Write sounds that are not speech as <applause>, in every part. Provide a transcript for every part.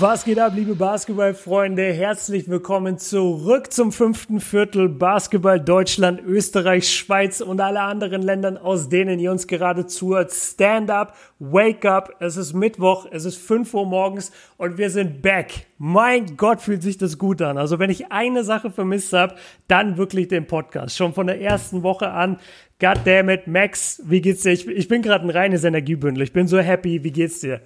Was geht ab, liebe Basketballfreunde? Herzlich willkommen zurück zum fünften Viertel Basketball Deutschland, Österreich, Schweiz und alle anderen Ländern, aus denen ihr uns gerade zuhört. Stand up, wake up. Es ist Mittwoch, es ist 5 Uhr morgens und wir sind back. Mein Gott, fühlt sich das gut an. Also wenn ich eine Sache vermisst habe, dann wirklich den Podcast. Schon von der ersten Woche an. Goddammit, Max, wie geht's dir? Ich, ich bin gerade ein reines Energiebündel. Ich bin so happy. Wie geht's dir?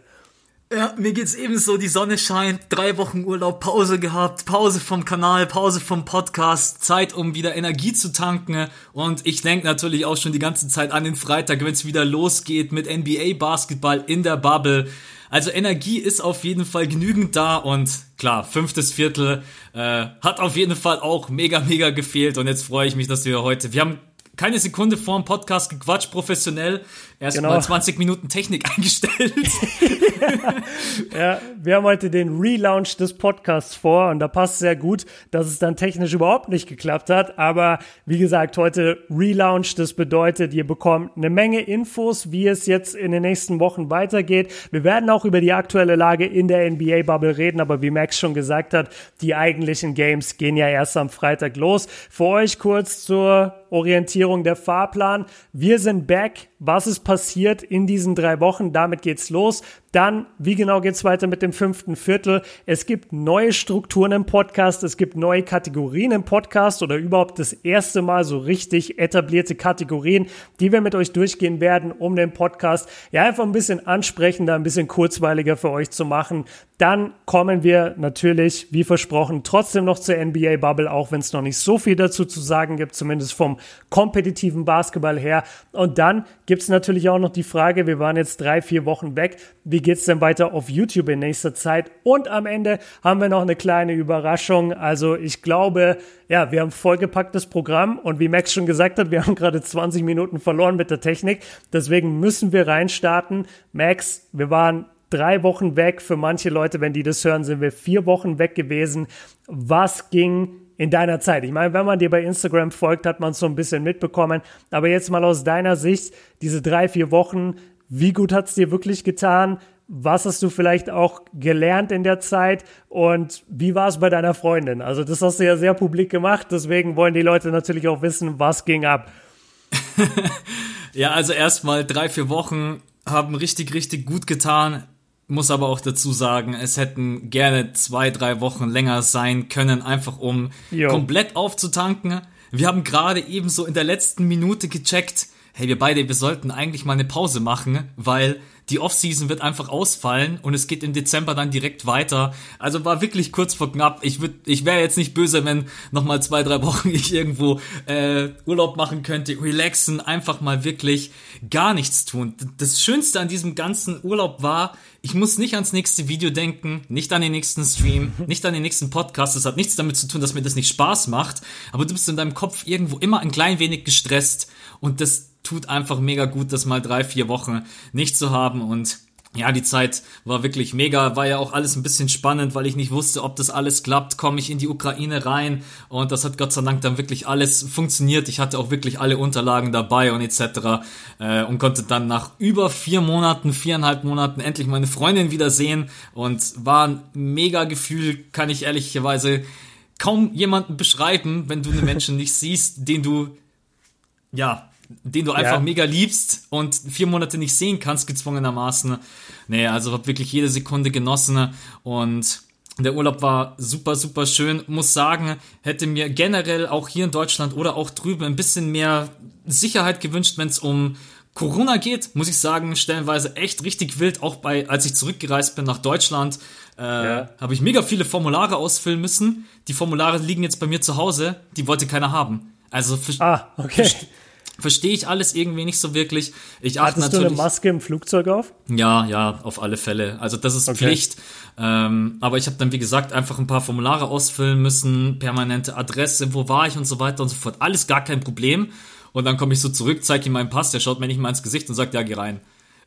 Ja, mir geht's ebenso, die Sonne scheint, drei Wochen Urlaub, Pause gehabt, Pause vom Kanal, Pause vom Podcast, Zeit, um wieder Energie zu tanken. Und ich denke natürlich auch schon die ganze Zeit an den Freitag, wenn es wieder losgeht mit NBA Basketball in der Bubble. Also Energie ist auf jeden Fall genügend da. Und klar, fünftes Viertel äh, hat auf jeden Fall auch mega, mega gefehlt. Und jetzt freue ich mich, dass wir heute, wir haben keine Sekunde vor dem Podcast gequatscht, professionell. Erstmal genau. 20 Minuten Technik <laughs> eingestellt. <laughs> ja, wir haben heute den Relaunch des Podcasts vor und da passt sehr gut, dass es dann technisch überhaupt nicht geklappt hat. Aber wie gesagt, heute Relaunch, das bedeutet, ihr bekommt eine Menge Infos, wie es jetzt in den nächsten Wochen weitergeht. Wir werden auch über die aktuelle Lage in der NBA-Bubble reden, aber wie Max schon gesagt hat, die eigentlichen Games gehen ja erst am Freitag los. Für euch kurz zur Orientierung der Fahrplan. Wir sind back. Was ist passiert in diesen drei Wochen? Damit geht's los. Dann, wie genau geht's weiter mit dem fünften Viertel? Es gibt neue Strukturen im Podcast, es gibt neue Kategorien im Podcast oder überhaupt das erste Mal so richtig etablierte Kategorien, die wir mit euch durchgehen werden, um den Podcast ja einfach ein bisschen ansprechender, ein bisschen kurzweiliger für euch zu machen. Dann kommen wir natürlich, wie versprochen, trotzdem noch zur NBA Bubble, auch wenn es noch nicht so viel dazu zu sagen gibt, zumindest vom kompetitiven Basketball her. Und dann gibt's natürlich auch noch die Frage, wir waren jetzt drei, vier Wochen weg, wie geht's denn weiter auf YouTube in nächster Zeit? Und am Ende haben wir noch eine kleine Überraschung. Also ich glaube, ja, wir haben vollgepacktes Programm und wie Max schon gesagt hat, wir haben gerade 20 Minuten verloren mit der Technik. Deswegen müssen wir reinstarten. Max, wir waren drei Wochen weg. Für manche Leute, wenn die das hören, sind wir vier Wochen weg gewesen. Was ging in deiner Zeit? Ich meine, wenn man dir bei Instagram folgt, hat man es so ein bisschen mitbekommen. Aber jetzt mal aus deiner Sicht, diese drei, vier Wochen, wie gut hat es dir wirklich getan? Was hast du vielleicht auch gelernt in der Zeit und wie war es bei deiner Freundin? Also das hast du ja sehr publik gemacht, deswegen wollen die Leute natürlich auch wissen, was ging ab. <laughs> ja, also erstmal drei, vier Wochen haben richtig, richtig gut getan muss aber auch dazu sagen, es hätten gerne zwei, drei Wochen länger sein können, einfach um jo. komplett aufzutanken. Wir haben gerade ebenso in der letzten Minute gecheckt, hey, wir beide, wir sollten eigentlich mal eine Pause machen, weil die Offseason wird einfach ausfallen und es geht im Dezember dann direkt weiter. Also war wirklich kurz vor knapp. Ich würde, ich wäre jetzt nicht böse, wenn noch mal zwei, drei Wochen <laughs> ich irgendwo äh, Urlaub machen könnte, relaxen, einfach mal wirklich gar nichts tun. Das Schönste an diesem ganzen Urlaub war, ich muss nicht ans nächste Video denken, nicht an den nächsten Stream, <laughs> nicht an den nächsten Podcast. Das hat nichts damit zu tun, dass mir das nicht Spaß macht. Aber du bist in deinem Kopf irgendwo immer ein klein wenig gestresst und das tut einfach mega gut, das mal drei, vier Wochen nicht zu haben und ja, die Zeit war wirklich mega, war ja auch alles ein bisschen spannend, weil ich nicht wusste, ob das alles klappt, komme ich in die Ukraine rein und das hat Gott sei Dank dann wirklich alles funktioniert. Ich hatte auch wirklich alle Unterlagen dabei und etc. Äh, und konnte dann nach über vier Monaten, viereinhalb Monaten endlich meine Freundin wiedersehen und war ein mega Gefühl, kann ich ehrlicherweise kaum jemanden beschreiben, wenn du einen Menschen nicht siehst, den du ja den du einfach ja. mega liebst und vier Monate nicht sehen kannst, gezwungenermaßen. Nee, also hab wirklich jede Sekunde genossen und der Urlaub war super, super schön. Muss sagen, hätte mir generell auch hier in Deutschland oder auch drüben ein bisschen mehr Sicherheit gewünscht, wenn es um Corona geht, muss ich sagen, stellenweise echt richtig wild. Auch bei, als ich zurückgereist bin nach Deutschland, äh, ja. habe ich mega viele Formulare ausfüllen müssen. Die Formulare liegen jetzt bei mir zu Hause, die wollte keiner haben. Also ah, okay verstehe ich alles irgendwie nicht so wirklich. Ich achte Hattest natürlich, du eine Maske im Flugzeug auf? Ja, ja, auf alle Fälle. Also das ist okay. Pflicht. Ähm, aber ich habe dann, wie gesagt, einfach ein paar Formulare ausfüllen müssen, permanente Adresse, wo war ich und so weiter und so fort. Alles gar kein Problem. Und dann komme ich so zurück, zeige ihm meinen Pass, der schaut mir nicht mal ins Gesicht und sagt, ja, geh rein.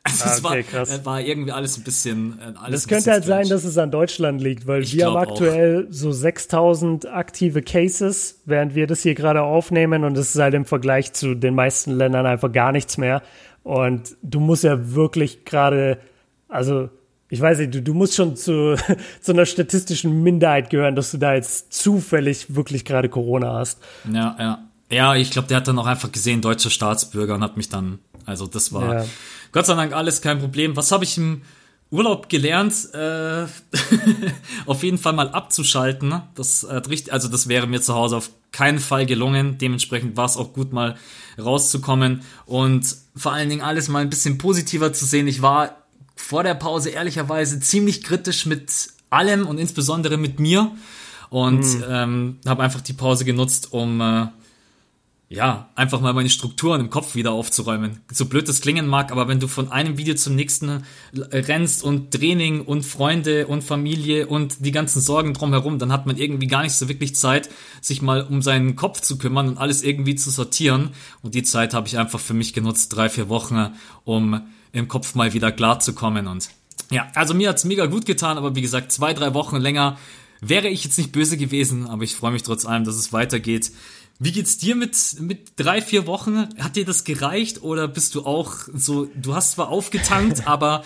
<laughs> Also ah, okay, es war, krass. war irgendwie alles ein bisschen. Äh, alles das könnte halt strange. sein, dass es an Deutschland liegt, weil ich wir haben aktuell auch. so 6000 aktive Cases, während wir das hier gerade aufnehmen und es ist halt im Vergleich zu den meisten Ländern einfach gar nichts mehr. Und du musst ja wirklich gerade, also ich weiß nicht, du, du musst schon zu, <laughs> zu einer statistischen Minderheit gehören, dass du da jetzt zufällig wirklich gerade Corona hast. Ja, ja. Ja, ich glaube, der hat dann auch einfach gesehen, deutscher Staatsbürger und hat mich dann, also das war ja. Gott sei Dank alles kein Problem. Was habe ich im Urlaub gelernt, äh, <laughs> auf jeden Fall mal abzuschalten. Das äh, also das wäre mir zu Hause auf keinen Fall gelungen. Dementsprechend war es auch gut, mal rauszukommen und vor allen Dingen alles mal ein bisschen positiver zu sehen. Ich war vor der Pause ehrlicherweise ziemlich kritisch mit allem und insbesondere mit mir und mhm. ähm, habe einfach die Pause genutzt, um äh, ja einfach mal meine Strukturen im Kopf wieder aufzuräumen. So blöd das klingen mag, aber wenn du von einem Video zum nächsten rennst und Training und Freunde und Familie und die ganzen Sorgen drumherum, dann hat man irgendwie gar nicht so wirklich Zeit, sich mal um seinen Kopf zu kümmern und alles irgendwie zu sortieren. Und die Zeit habe ich einfach für mich genutzt, drei vier Wochen, um im Kopf mal wieder klar zu kommen. Und ja, also mir hat's mega gut getan, aber wie gesagt, zwei, drei Wochen länger wäre ich jetzt nicht böse gewesen, aber ich freue mich trotz allem, dass es weitergeht. Wie geht's dir mit, mit drei, vier Wochen? Hat dir das gereicht oder bist du auch so, du hast zwar aufgetankt, <laughs> aber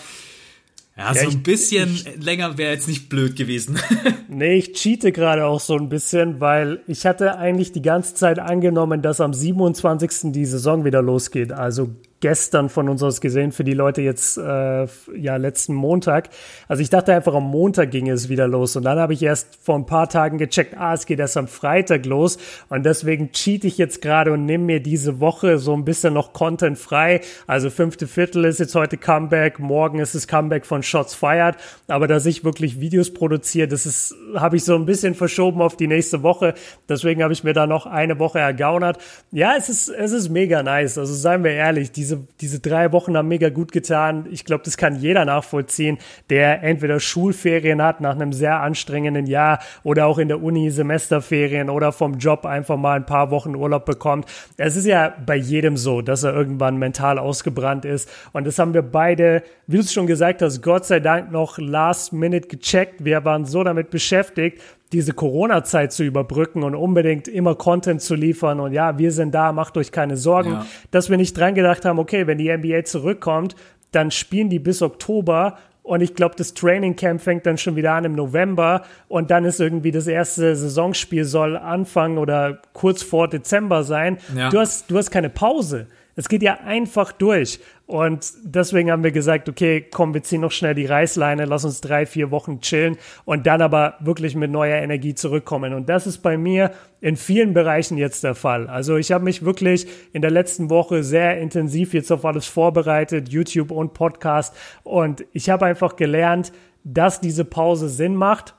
ja, so ein bisschen ich, länger wäre jetzt nicht blöd gewesen. <laughs> nee, ich cheate gerade auch so ein bisschen, weil ich hatte eigentlich die ganze Zeit angenommen, dass am 27. die Saison wieder losgeht. Also gestern von uns aus gesehen für die Leute jetzt äh, ja letzten Montag. Also ich dachte einfach am Montag ging es wieder los und dann habe ich erst vor ein paar Tagen gecheckt, ah, es geht erst am Freitag los und deswegen cheat ich jetzt gerade und nehme mir diese Woche so ein bisschen noch Content frei. Also fünfte Viertel ist jetzt heute Comeback, morgen ist es Comeback von Shots Fired, aber dass ich wirklich Videos produziere, das ist habe ich so ein bisschen verschoben auf die nächste Woche. Deswegen habe ich mir da noch eine Woche ergaunert. Ja, es ist es ist mega nice. Also seien wir ehrlich, diese diese, diese drei Wochen haben mega gut getan. Ich glaube, das kann jeder nachvollziehen, der entweder Schulferien hat nach einem sehr anstrengenden Jahr oder auch in der Uni Semesterferien oder vom Job einfach mal ein paar Wochen Urlaub bekommt. Es ist ja bei jedem so, dass er irgendwann mental ausgebrannt ist. Und das haben wir beide, wie du es schon gesagt hast, Gott sei Dank noch last minute gecheckt. Wir waren so damit beschäftigt, diese Corona-Zeit zu überbrücken und unbedingt immer Content zu liefern und ja, wir sind da, macht euch keine Sorgen, ja. dass wir nicht dran gedacht haben, okay, wenn die NBA zurückkommt, dann spielen die bis Oktober und ich glaube, das Training Camp fängt dann schon wieder an im November und dann ist irgendwie das erste Saisonspiel soll Anfang oder kurz vor Dezember sein. Ja. Du hast, du hast keine Pause. Es geht ja einfach durch. Und deswegen haben wir gesagt, okay, komm, wir ziehen noch schnell die Reißleine, lass uns drei, vier Wochen chillen und dann aber wirklich mit neuer Energie zurückkommen. Und das ist bei mir in vielen Bereichen jetzt der Fall. Also ich habe mich wirklich in der letzten Woche sehr intensiv jetzt auf alles vorbereitet, YouTube und Podcast. Und ich habe einfach gelernt, dass diese Pause Sinn macht,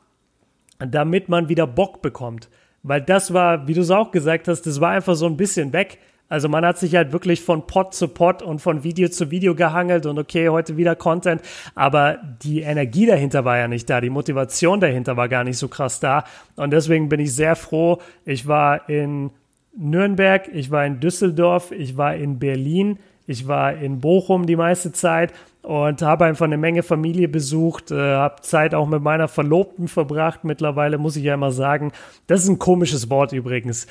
damit man wieder Bock bekommt. Weil das war, wie du es auch gesagt hast, das war einfach so ein bisschen weg also man hat sich halt wirklich von Pod zu Pod und von Video zu Video gehangelt und okay, heute wieder Content, aber die Energie dahinter war ja nicht da, die Motivation dahinter war gar nicht so krass da und deswegen bin ich sehr froh. Ich war in Nürnberg, ich war in Düsseldorf, ich war in Berlin, ich war in Bochum die meiste Zeit und habe einfach eine Menge Familie besucht, äh, habe Zeit auch mit meiner Verlobten verbracht. Mittlerweile muss ich ja immer sagen, das ist ein komisches Wort übrigens.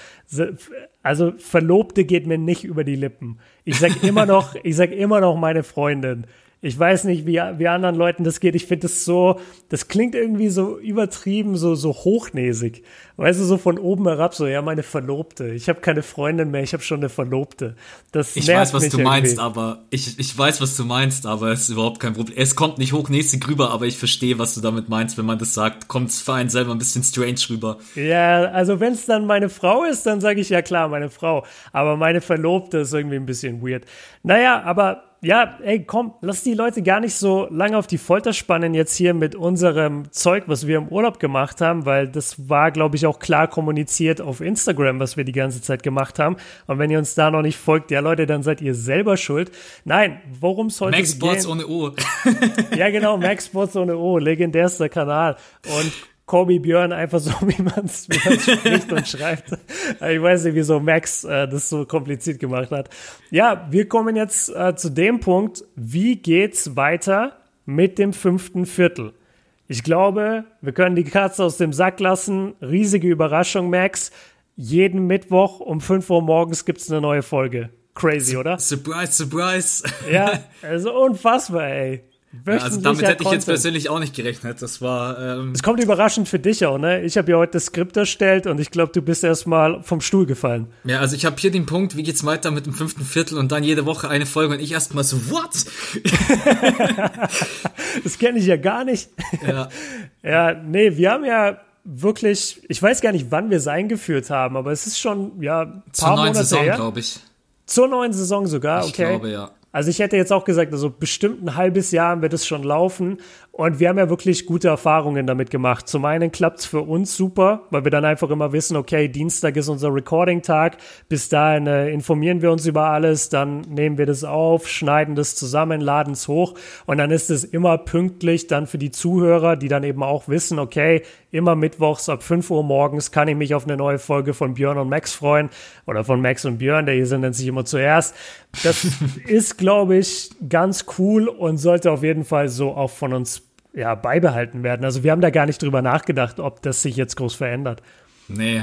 Also Verlobte geht mir nicht über die Lippen. Ich sag immer noch, <laughs> ich sag immer noch meine Freundin. Ich weiß nicht, wie, wie anderen Leuten das geht. Ich finde das so, das klingt irgendwie so übertrieben, so, so hochnäsig. Weißt du, so von oben herab, so, ja, meine Verlobte. Ich habe keine Freundin mehr, ich habe schon eine Verlobte. Das ich weiß, was du irgendwie. meinst, aber ich, ich weiß, was du meinst, aber es ist überhaupt kein Problem. Es kommt nicht hochnäsig rüber, aber ich verstehe, was du damit meinst, wenn man das sagt. Kommt es für einen selber ein bisschen strange rüber. Ja, also wenn es dann meine Frau ist, dann sage ich ja klar, meine Frau. Aber meine Verlobte ist irgendwie ein bisschen weird. Naja, aber ja, ey, komm, lass die Leute gar nicht so lange auf die Folter spannen jetzt hier mit unserem Zeug, was wir im Urlaub gemacht haben, weil das war, glaube ich, auch klar kommuniziert auf Instagram, was wir die ganze Zeit gemacht haben. Und wenn ihr uns da noch nicht folgt, ja Leute, dann seid ihr selber schuld. Nein, worum sollte Max Sports ohne O. ja, genau, Max Sports ohne O, legendärster Kanal. Und Kobe Björn einfach so, <laughs> wie man es spricht und schreibt. Ich weiß nicht, wieso Max äh, das so kompliziert gemacht hat. Ja, wir kommen jetzt äh, zu dem Punkt, wie geht's weiter mit dem fünften Viertel? Ich glaube, wir können die Katze aus dem Sack lassen. Riesige Überraschung, Max. Jeden Mittwoch um 5 Uhr morgens gibt's eine neue Folge. Crazy, oder? Surprise, surprise. ja, <laughs> also unfassbar, ey. Also damit hätte ich jetzt persönlich auch nicht gerechnet. Das war. Ähm es kommt überraschend für dich auch, ne? Ich habe ja heute das Skript erstellt und ich glaube, du bist erstmal vom Stuhl gefallen. Ja, also ich habe hier den Punkt, wie geht's weiter mit dem fünften Viertel und dann jede Woche eine Folge und ich erstmal so, what? <laughs> das kenne ich ja gar nicht. Ja. <laughs> ja, nee, wir haben ja wirklich, ich weiß gar nicht, wann wir es eingeführt haben, aber es ist schon, ja, paar Zur neuen Monate Saison, glaube ich. Zur neuen Saison sogar, okay. Ich glaube, ja. Also ich hätte jetzt auch gesagt, also bestimmt ein halbes Jahr wird es schon laufen. Und wir haben ja wirklich gute Erfahrungen damit gemacht. Zum einen klappt es für uns super, weil wir dann einfach immer wissen, okay, Dienstag ist unser Recording-Tag. Bis dahin äh, informieren wir uns über alles, dann nehmen wir das auf, schneiden das zusammen, laden es hoch. Und dann ist es immer pünktlich dann für die Zuhörer, die dann eben auch wissen, okay, immer mittwochs ab 5 Uhr morgens kann ich mich auf eine neue Folge von Björn und Max freuen. Oder von Max und Björn, der hier sind nennt sich immer zuerst. Das <laughs> ist, glaube ich, ganz cool und sollte auf jeden Fall so auch von uns ja, beibehalten werden. Also wir haben da gar nicht drüber nachgedacht, ob das sich jetzt groß verändert. Nee,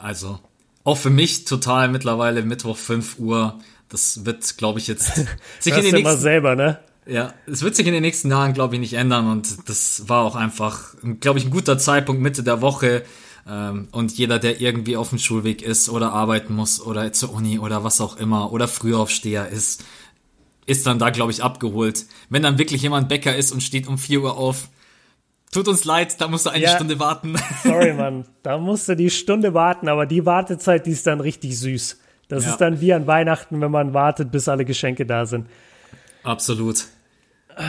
also auch für mich total mittlerweile Mittwoch 5 Uhr. Das wird, glaube ich, jetzt <laughs> sich in den nächsten, selber, ne? Ja, es wird sich in den nächsten Jahren, glaube ich, nicht ändern und das war auch einfach, glaube ich, ein guter Zeitpunkt Mitte der Woche. Ähm, und jeder, der irgendwie auf dem Schulweg ist oder arbeiten muss oder zur Uni oder was auch immer oder Frühaufsteher ist, ist dann da, glaube ich, abgeholt. Wenn dann wirklich jemand Bäcker ist und steht um 4 Uhr auf, tut uns leid, da musst du eine ja, Stunde warten. <laughs> Sorry, Mann, da musst du die Stunde warten, aber die Wartezeit, die ist dann richtig süß. Das ja. ist dann wie an Weihnachten, wenn man wartet, bis alle Geschenke da sind. Absolut.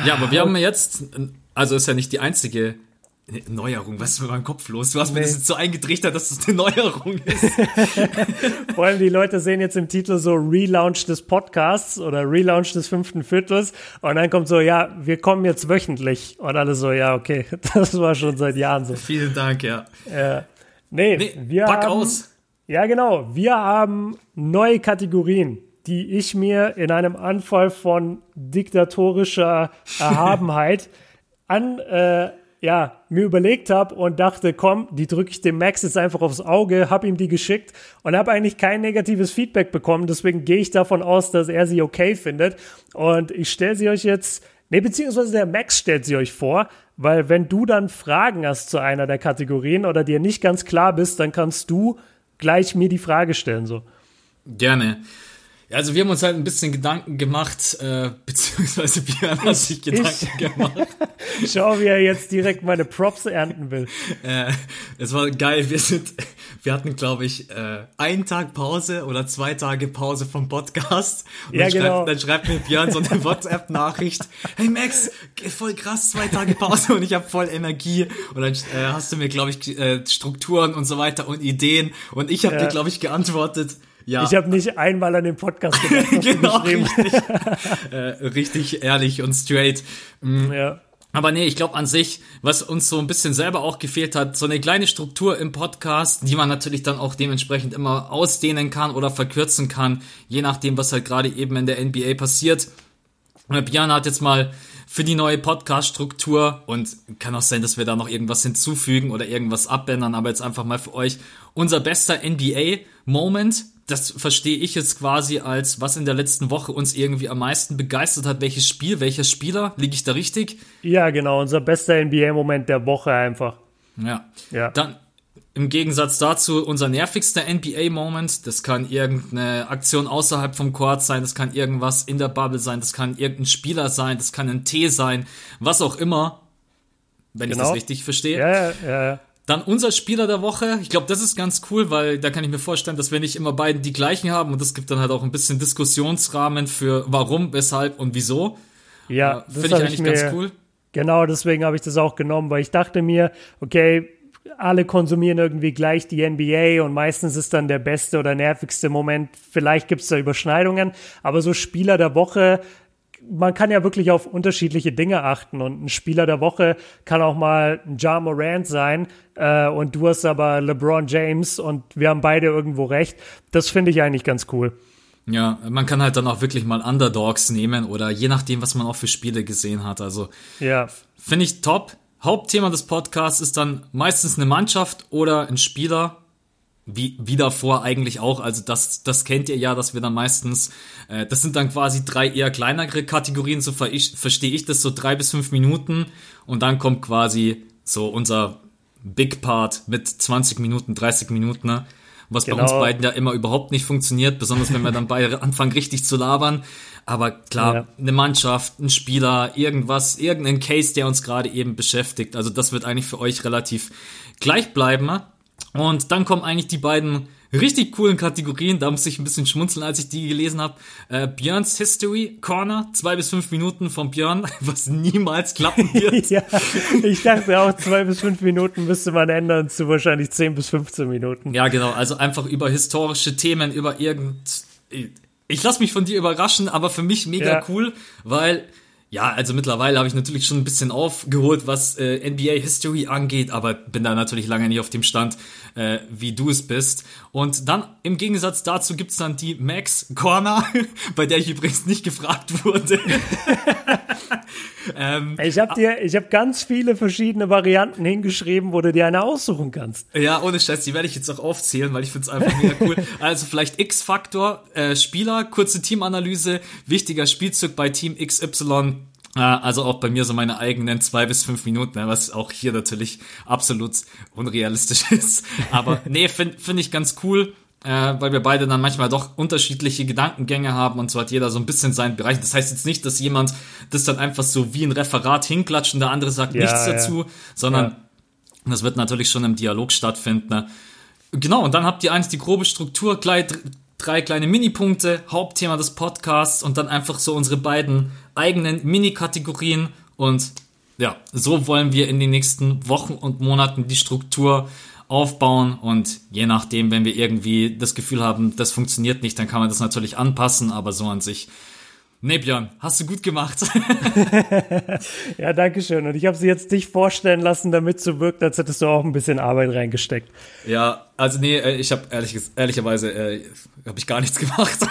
Ja, aber wir haben jetzt, also ist ja nicht die einzige Neuerung, was ist mit meinem Kopf los? Du hast nee. mir das jetzt so eingetrichtert, dass das eine Neuerung ist. <laughs> Vor allem die Leute sehen jetzt im Titel so Relaunch des Podcasts oder Relaunch des fünften Viertels und dann kommt so, ja, wir kommen jetzt wöchentlich und alle so, ja, okay, <laughs> das war schon seit Jahren so. Vielen Dank, ja. Ja. Nee, nee wir pack haben, aus. Ja, genau. Wir haben neue Kategorien die ich mir in einem Anfall von diktatorischer <laughs> Erhabenheit an, äh, ja, mir überlegt habe und dachte, komm, die drücke ich dem Max jetzt einfach aufs Auge, habe ihm die geschickt und habe eigentlich kein negatives Feedback bekommen. Deswegen gehe ich davon aus, dass er sie okay findet. Und ich stelle sie euch jetzt, nee, beziehungsweise der Max stellt sie euch vor, weil wenn du dann Fragen hast zu einer der Kategorien oder dir nicht ganz klar bist, dann kannst du gleich mir die Frage stellen, so. Gerne. Also wir haben uns halt ein bisschen Gedanken gemacht, äh, <laughs> beziehungsweise Björn hat sich Gedanken ich, gemacht. <laughs> Schau, wie er jetzt direkt meine Props ernten will. Äh, es war geil, wir sind, wir hatten, glaube ich, äh, einen Tag Pause oder zwei Tage Pause vom Podcast. Und ja, dann, genau. schreibt, dann schreibt mir Björn so eine <laughs> WhatsApp-Nachricht, hey Max, voll krass, zwei Tage Pause und ich habe voll Energie. Und dann äh, hast du mir, glaube ich, äh, Strukturen und so weiter und Ideen. Und ich habe ja. dir, glaube ich, geantwortet, ja. Ich habe nicht einmal an den Podcast gedacht. <laughs> genau, richtig. äh, richtig ehrlich und straight. Mhm. Ja. Aber nee, ich glaube an sich, was uns so ein bisschen selber auch gefehlt hat, so eine kleine Struktur im Podcast, die man natürlich dann auch dementsprechend immer ausdehnen kann oder verkürzen kann, je nachdem, was halt gerade eben in der NBA passiert. Und Björn hat jetzt mal für die neue Podcast-Struktur und kann auch sein, dass wir da noch irgendwas hinzufügen oder irgendwas abändern, aber jetzt einfach mal für euch unser bester NBA-Moment das verstehe ich jetzt quasi als, was in der letzten Woche uns irgendwie am meisten begeistert hat. Welches Spiel, welcher Spieler? Liege ich da richtig? Ja, genau. Unser bester NBA-Moment der Woche einfach. Ja. ja. Dann im Gegensatz dazu unser nervigster NBA-Moment. Das kann irgendeine Aktion außerhalb vom Court sein, das kann irgendwas in der Bubble sein, das kann irgendein Spieler sein, das kann ein T sein, was auch immer. Wenn genau. ich das richtig verstehe. Ja, ja, ja. Dann unser Spieler der Woche. Ich glaube, das ist ganz cool, weil da kann ich mir vorstellen, dass wir nicht immer beiden die gleichen haben und das gibt dann halt auch ein bisschen Diskussionsrahmen für warum, weshalb und wieso. Ja, äh, finde ich eigentlich ich mir, ganz cool. Genau, deswegen habe ich das auch genommen, weil ich dachte mir, okay, alle konsumieren irgendwie gleich die NBA und meistens ist dann der beste oder nervigste Moment. Vielleicht gibt es da Überschneidungen, aber so Spieler der Woche man kann ja wirklich auf unterschiedliche Dinge achten und ein Spieler der Woche kann auch mal ein Ja Morant sein äh, und du hast aber LeBron James und wir haben beide irgendwo recht. Das finde ich eigentlich ganz cool. Ja, man kann halt dann auch wirklich mal Underdogs nehmen oder je nachdem, was man auch für Spiele gesehen hat. Also ja. finde ich top. Hauptthema des Podcasts ist dann meistens eine Mannschaft oder ein Spieler, wie, wie davor eigentlich auch. Also das, das kennt ihr ja, dass wir dann meistens, äh, das sind dann quasi drei eher kleinere Kategorien, so ver ich, verstehe ich das, so drei bis fünf Minuten und dann kommt quasi so unser Big Part mit 20 Minuten, 30 Minuten, ne? was genau. bei uns genau. beiden ja immer überhaupt nicht funktioniert, besonders wenn wir dann beide <laughs> anfangen richtig zu labern. Aber klar, ja. eine Mannschaft, ein Spieler, irgendwas, irgendein Case, der uns gerade eben beschäftigt. Also das wird eigentlich für euch relativ gleich bleiben. Ne? Und dann kommen eigentlich die beiden richtig coolen Kategorien. Da muss ich ein bisschen schmunzeln, als ich die gelesen habe. Äh, Björns History Corner, zwei bis fünf Minuten von Björn, <laughs> was niemals klappen <laughs> wird. ja, ich dachte auch, zwei bis fünf Minuten müsste man ändern zu wahrscheinlich zehn bis 15 Minuten. Ja, genau. Also einfach über historische Themen, über irgend. Ich lasse mich von dir überraschen, aber für mich mega ja. cool, weil ja, also mittlerweile habe ich natürlich schon ein bisschen aufgeholt, was äh, NBA History angeht, aber bin da natürlich lange nicht auf dem Stand, äh, wie du es bist. Und dann im Gegensatz dazu gibt's dann die Max Corner, <laughs> bei der ich übrigens nicht gefragt wurde. <laughs> ähm, ich habe dir, ich habe ganz viele verschiedene Varianten hingeschrieben, wo du dir eine aussuchen kannst. Ja, ohne Scheiß, die werde ich jetzt auch aufzählen, weil ich finde es einfach mega cool. <laughs> Also vielleicht X-Faktor, äh, Spieler, kurze Teamanalyse, wichtiger Spielzug bei Team XY, also auch bei mir so meine eigenen zwei bis fünf Minuten, was auch hier natürlich absolut unrealistisch <laughs> ist. Aber <laughs> nee, finde find ich ganz cool äh, weil wir beide dann manchmal doch unterschiedliche Gedankengänge haben und so hat jeder so ein bisschen seinen Bereich. Das heißt jetzt nicht, dass jemand das dann einfach so wie ein Referat hinklatscht und der andere sagt ja, nichts ja. dazu, sondern ja. das wird natürlich schon im Dialog stattfinden. Ne? Genau, und dann habt ihr eins die grobe Struktur, gleich drei kleine Minipunkte, Hauptthema des Podcasts und dann einfach so unsere beiden eigenen Mini-Kategorien und ja, so wollen wir in den nächsten Wochen und Monaten die Struktur aufbauen und je nachdem, wenn wir irgendwie das Gefühl haben, das funktioniert nicht, dann kann man das natürlich anpassen, aber so an sich. Nee, Björn, hast du gut gemacht. <laughs> ja, danke schön. Und ich habe sie jetzt dich vorstellen lassen, damit so wirkt, als hättest du auch ein bisschen Arbeit reingesteckt. Ja, also nee, äh, ich habe ehrlich, ehrlicherweise äh, habe ich gar nichts <laughs> gemacht. <laughs>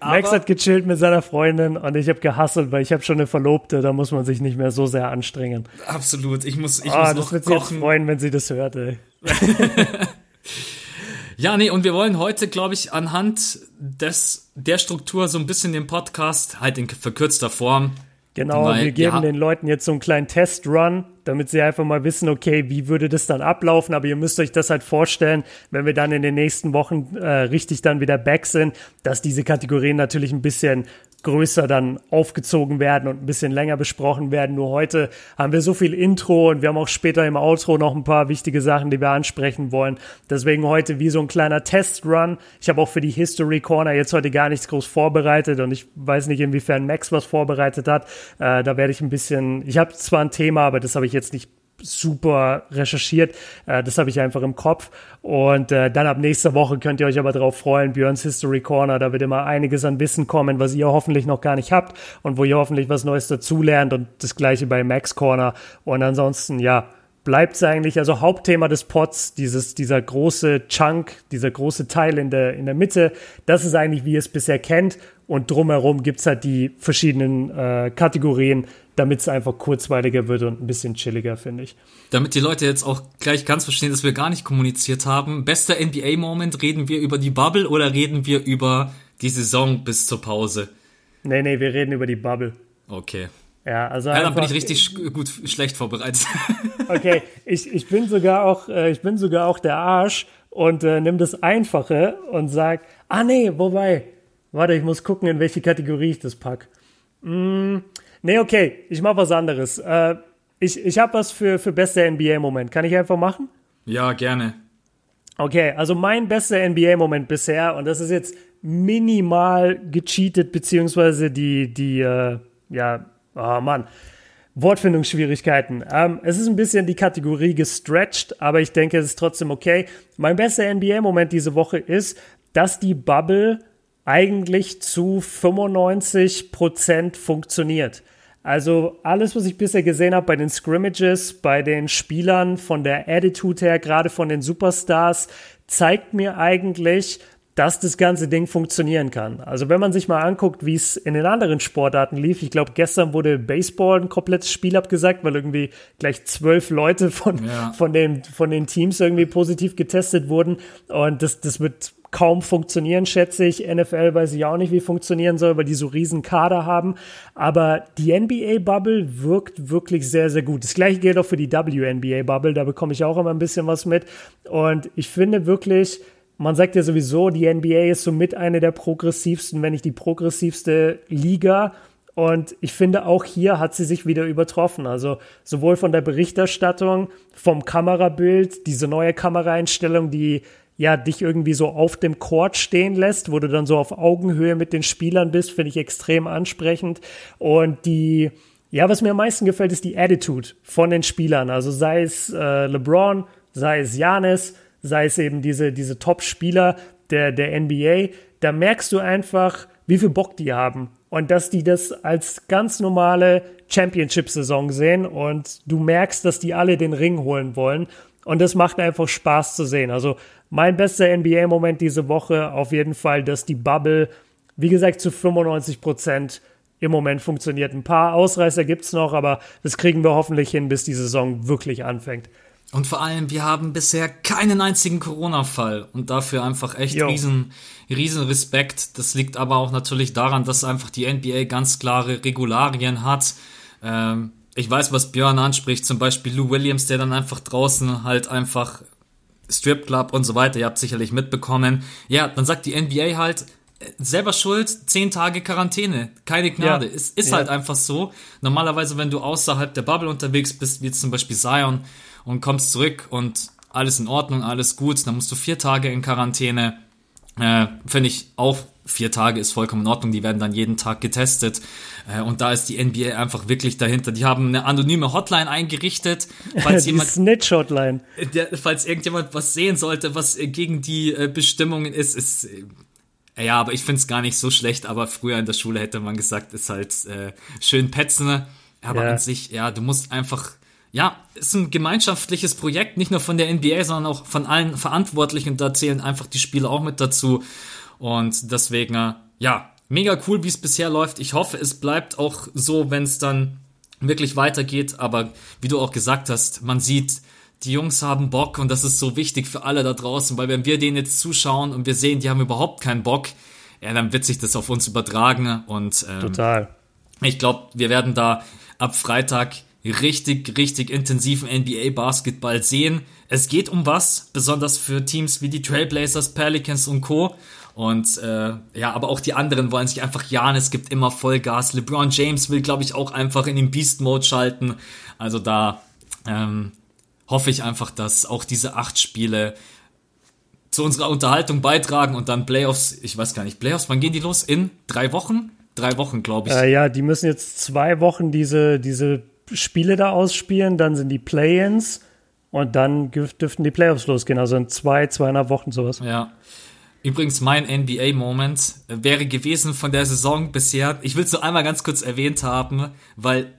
Max hat gechillt mit seiner Freundin und ich habe gehasselt, weil ich habe schon eine Verlobte, da muss man sich nicht mehr so sehr anstrengen. Absolut, ich muss, ich oh, muss das noch wird kochen. sie jetzt freuen, wenn sie das hört, ey. ja, nee, und wir wollen heute, glaube ich, anhand des, der Struktur so ein bisschen den Podcast halt in verkürzter Form Genau, Weil, wir geben ja. den Leuten jetzt so einen kleinen Test-Run, damit sie einfach mal wissen, okay, wie würde das dann ablaufen? Aber ihr müsst euch das halt vorstellen, wenn wir dann in den nächsten Wochen äh, richtig dann wieder back sind, dass diese Kategorien natürlich ein bisschen größer dann aufgezogen werden und ein bisschen länger besprochen werden. Nur heute haben wir so viel Intro und wir haben auch später im Outro noch ein paar wichtige Sachen, die wir ansprechen wollen. Deswegen heute wie so ein kleiner Testrun. Ich habe auch für die History Corner jetzt heute gar nichts groß vorbereitet und ich weiß nicht, inwiefern Max was vorbereitet hat. Äh, da werde ich ein bisschen, ich habe zwar ein Thema, aber das habe ich jetzt nicht super recherchiert. Äh, das habe ich einfach im Kopf. Und äh, dann ab nächster Woche könnt ihr euch aber darauf freuen, Björns History Corner. Da wird immer einiges an Wissen kommen, was ihr hoffentlich noch gar nicht habt und wo ihr hoffentlich was Neues dazulernt. Und das gleiche bei Max Corner. Und ansonsten, ja, bleibt es eigentlich, also Hauptthema des Pods, dieses, dieser große Chunk, dieser große Teil in der, in der Mitte, das ist eigentlich, wie ihr es bisher kennt. Und drumherum gibt's halt die verschiedenen äh, Kategorien, damit es einfach kurzweiliger wird und ein bisschen chilliger, finde ich. Damit die Leute jetzt auch gleich ganz verstehen, dass wir gar nicht kommuniziert haben. Bester NBA-Moment, reden wir über die Bubble oder reden wir über die Saison bis zur Pause? Nee, nee, wir reden über die Bubble. Okay. Ja, also ja, dann bin ich richtig gut schlecht vorbereitet. <laughs> Okay, ich, ich bin sogar auch äh, ich bin sogar auch der Arsch und äh, nimm das Einfache und sag, ah nee, wobei, warte, ich muss gucken, in welche Kategorie ich das pack. Mm, Nee, okay, ich mach was anderes. Äh, ich ich habe was für, für bester NBA-Moment. Kann ich einfach machen? Ja, gerne. Okay, also mein bester NBA-Moment bisher, und das ist jetzt minimal gecheatet, beziehungsweise die, die, äh, ja, oh Mann, Wortfindungsschwierigkeiten. Ähm, es ist ein bisschen die Kategorie gestretched, aber ich denke, es ist trotzdem okay. Mein bester NBA-Moment diese Woche ist, dass die Bubble eigentlich zu 95 Prozent funktioniert. Also alles, was ich bisher gesehen habe bei den Scrimmages, bei den Spielern von der Attitude her, gerade von den Superstars, zeigt mir eigentlich, dass das ganze Ding funktionieren kann. Also wenn man sich mal anguckt, wie es in den anderen Sportarten lief, ich glaube, gestern wurde Baseball ein komplettes Spiel abgesagt, weil irgendwie gleich zwölf Leute von, ja. von, den, von den Teams irgendwie positiv getestet wurden. Und das, das wird kaum funktionieren, schätze ich. NFL weiß ich auch nicht, wie funktionieren soll, weil die so riesen Kader haben. Aber die NBA-Bubble wirkt wirklich sehr, sehr gut. Das gleiche gilt auch für die WNBA-Bubble. Da bekomme ich auch immer ein bisschen was mit. Und ich finde wirklich, man sagt ja sowieso, die NBA ist somit eine der progressivsten, wenn nicht die progressivste Liga. Und ich finde, auch hier hat sie sich wieder übertroffen. Also sowohl von der Berichterstattung, vom Kamerabild, diese neue Kameraeinstellung, die ja dich irgendwie so auf dem Court stehen lässt, wo du dann so auf Augenhöhe mit den Spielern bist, finde ich extrem ansprechend. Und die, ja, was mir am meisten gefällt, ist die Attitude von den Spielern. Also sei es äh, LeBron, sei es Janis, sei es eben diese, diese Top-Spieler der, der NBA, da merkst du einfach, wie viel Bock die haben und dass die das als ganz normale Championship-Saison sehen und du merkst, dass die alle den Ring holen wollen und das macht einfach Spaß zu sehen. Also mein bester NBA-Moment diese Woche auf jeden Fall, dass die Bubble, wie gesagt, zu 95 Prozent im Moment funktioniert. Ein paar Ausreißer gibt es noch, aber das kriegen wir hoffentlich hin, bis die Saison wirklich anfängt. Und vor allem, wir haben bisher keinen einzigen Corona-Fall und dafür einfach echt riesen, riesen Respekt. Das liegt aber auch natürlich daran, dass einfach die NBA ganz klare Regularien hat. Ähm, ich weiß, was Björn anspricht, zum Beispiel Lou Williams, der dann einfach draußen halt einfach Stripclub und so weiter, ihr habt sicherlich mitbekommen. Ja, dann sagt die NBA halt, äh, selber schuld, zehn Tage Quarantäne, keine Gnade. Ja. Ist, ist ja. halt einfach so. Normalerweise, wenn du außerhalb der Bubble unterwegs bist, wie zum Beispiel Zion, und kommst zurück und alles in Ordnung, alles gut, dann musst du vier Tage in Quarantäne. Äh, Finde ich auch, vier Tage ist vollkommen in Ordnung, die werden dann jeden Tag getestet. Äh, und da ist die NBA einfach wirklich dahinter. Die haben eine anonyme Hotline eingerichtet, falls <laughs> jemand. Snitch-Hotline. Falls irgendjemand was sehen sollte, was gegen die äh, Bestimmungen ist, ist. Äh, ja, aber ich finde es gar nicht so schlecht, aber früher in der Schule hätte man gesagt, ist halt äh, schön petzen. Aber ja. an sich, ja, du musst einfach ja, ist ein gemeinschaftliches Projekt, nicht nur von der NBA, sondern auch von allen Verantwortlichen. Da zählen einfach die Spieler auch mit dazu. Und deswegen, ja, mega cool, wie es bisher läuft. Ich hoffe, es bleibt auch so, wenn es dann wirklich weitergeht. Aber wie du auch gesagt hast, man sieht, die Jungs haben Bock und das ist so wichtig für alle da draußen, weil wenn wir denen jetzt zuschauen und wir sehen, die haben überhaupt keinen Bock, ja, dann wird sich das auf uns übertragen und ähm, total. Ich glaube, wir werden da ab Freitag richtig, richtig intensiven NBA-Basketball sehen. Es geht um was, besonders für Teams wie die Trailblazers, Pelicans und Co. Und äh, ja, aber auch die anderen wollen sich einfach jahen. Es gibt immer Vollgas. LeBron James will, glaube ich, auch einfach in den Beast-Mode schalten. Also da ähm, hoffe ich einfach, dass auch diese acht Spiele zu unserer Unterhaltung beitragen und dann Playoffs, ich weiß gar nicht, Playoffs, wann gehen die los? In drei Wochen? Drei Wochen, glaube ich. Äh, ja, die müssen jetzt zwei Wochen diese, diese Spiele da ausspielen, dann sind die Play-ins und dann dürften die Playoffs losgehen, also in zwei, zweieinhalb Wochen sowas. Ja. Übrigens, mein NBA-Moment wäre gewesen von der Saison bisher. Ich will es nur einmal ganz kurz erwähnt haben, weil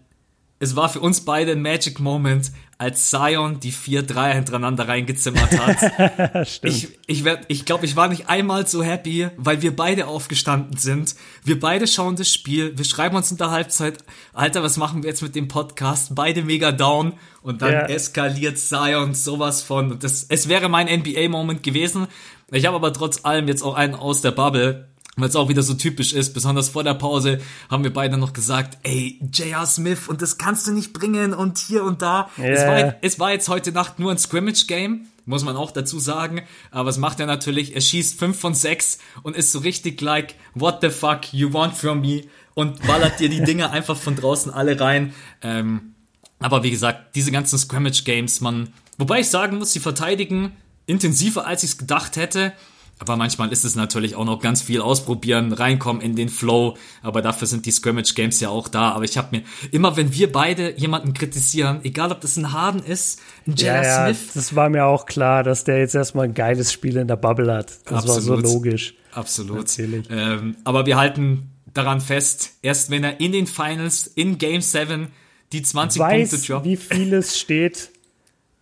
es war für uns beide ein Magic Moment, als Zion die vier Dreier hintereinander reingezimmert hat. <laughs> Stimmt. Ich, ich, werd, ich glaube, ich war nicht einmal so happy, weil wir beide aufgestanden sind. Wir beide schauen das Spiel, wir schreiben uns in der Halbzeit, Alter, was machen wir jetzt mit dem Podcast? Beide mega down und dann ja. eskaliert Zion sowas von. Und das, es wäre mein NBA-Moment gewesen. Ich habe aber trotz allem jetzt auch einen aus der Bubble weil es auch wieder so typisch ist, besonders vor der Pause haben wir beide noch gesagt, ey, J.R. Smith und das kannst du nicht bringen und hier und da. Yeah. Es, war, es war jetzt heute Nacht nur ein Scrimmage-Game, muss man auch dazu sagen, aber was macht er natürlich? Er schießt 5 von 6 und ist so richtig like, what the fuck you want from me und ballert dir die Dinger <laughs> einfach von draußen alle rein. Ähm, aber wie gesagt, diese ganzen Scrimmage-Games, man, wobei ich sagen muss, sie verteidigen intensiver, als ich es gedacht hätte. Aber manchmal ist es natürlich auch noch ganz viel ausprobieren, reinkommen in den Flow. Aber dafür sind die Scrimmage Games ja auch da. Aber ich habe mir immer, wenn wir beide jemanden kritisieren, egal ob das ein Harden ist, ein J.R. Ja, Smith. Ja, das war mir auch klar, dass der jetzt erstmal ein geiles Spiel in der Bubble hat. Das Absolut. war so logisch. Absolut. Ähm, aber wir halten daran fest, erst wenn er in den Finals, in Game 7, die 20 weiß, Punkte droppt. wie viel es steht,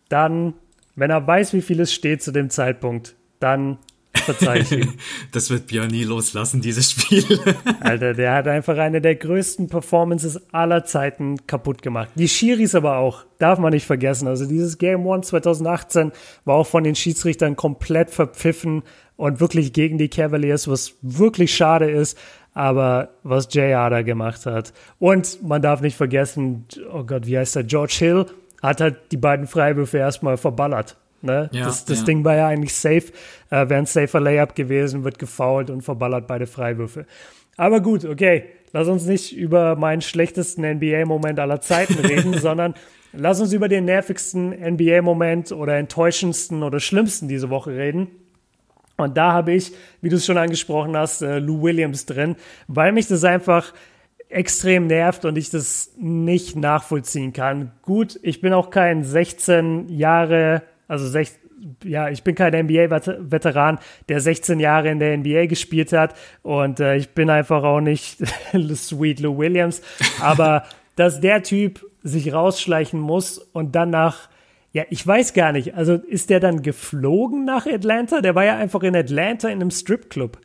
dann, wenn er weiß, wie viel es steht zu dem Zeitpunkt, dann verzeih ich ihm. <laughs> Das wird Björn nie loslassen, dieses Spiel. <laughs> Alter, der hat einfach eine der größten Performances aller Zeiten kaputt gemacht. Die Schiris aber auch, darf man nicht vergessen. Also dieses Game One 2018 war auch von den Schiedsrichtern komplett verpfiffen und wirklich gegen die Cavaliers, was wirklich schade ist. Aber was JR da gemacht hat. Und man darf nicht vergessen, oh Gott, wie heißt der? George Hill hat halt die beiden Freiwürfe erstmal verballert. Ne? Ja, das, das ja. Ding war ja eigentlich safe. Äh, Wäre ein safer Layup gewesen, wird gefoult und verballert beide Freiwürfe. Aber gut, okay. Lass uns nicht über meinen schlechtesten NBA-Moment aller Zeiten <laughs> reden, sondern lass uns über den nervigsten NBA-Moment oder enttäuschendsten oder schlimmsten diese Woche reden. Und da habe ich, wie du es schon angesprochen hast, äh, Lou Williams drin, weil mich das einfach extrem nervt und ich das nicht nachvollziehen kann. Gut, ich bin auch kein 16 Jahre, also 16, ja, ich bin kein NBA-Veteran, der 16 Jahre in der NBA gespielt hat und äh, ich bin einfach auch nicht <laughs> Sweet Lou Williams, aber <laughs> dass der Typ sich rausschleichen muss und dann nach ja, ich weiß gar nicht. Also ist der dann geflogen nach Atlanta? Der war ja einfach in Atlanta in einem Stripclub.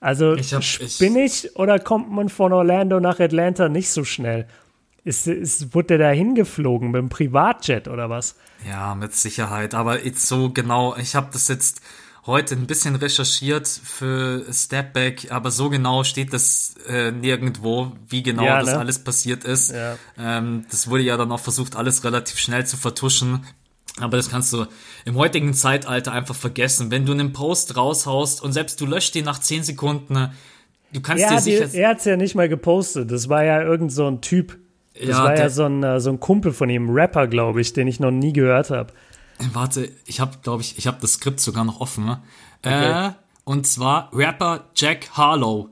Also ich hab, bin ich oder kommt man von Orlando nach Atlanta nicht so schnell? Ist, ist, wurde der da hingeflogen mit einem Privatjet oder was? Ja, mit Sicherheit. Aber jetzt so genau, ich habe das jetzt heute ein bisschen recherchiert für Stepback, aber so genau steht das äh, nirgendwo, wie genau ja, das ne? alles passiert ist. Ja. Ähm, das wurde ja dann auch versucht, alles relativ schnell zu vertuschen. Aber das kannst du im heutigen Zeitalter einfach vergessen. Wenn du einen Post raushaust und selbst du löscht ihn nach 10 Sekunden, du kannst er dir sicher. Die, er hat's ja nicht mal gepostet. Das war ja irgend so ein Typ. Das ja, war ja so ein, äh, so ein Kumpel von ihm, Rapper, glaube ich, den ich noch nie gehört habe. Warte, ich habe, glaube ich, ich habe das Skript sogar noch offen. Ne? Okay. Äh, und zwar Rapper Jack Harlow.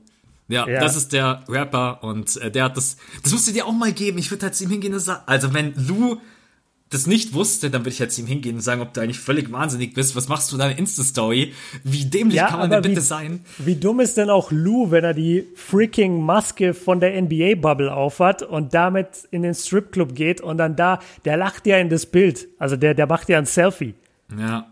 Ja, ja, das ist der Rapper und äh, der hat das. Das musst du dir auch mal geben. Ich würde halt zu ihm hingehen und sagen, also wenn Lou das nicht wusste, dann würde ich jetzt ihm hingehen und sagen, ob du eigentlich völlig wahnsinnig bist. Was machst du deine Insta-Story? Wie dämlich ja, kann man denn bitte wie, sein? Wie dumm ist denn auch Lou, wenn er die freaking Maske von der NBA-Bubble aufhat und damit in den Stripclub geht und dann da, der lacht ja in das Bild. Also der, der macht ja ein Selfie. Ja.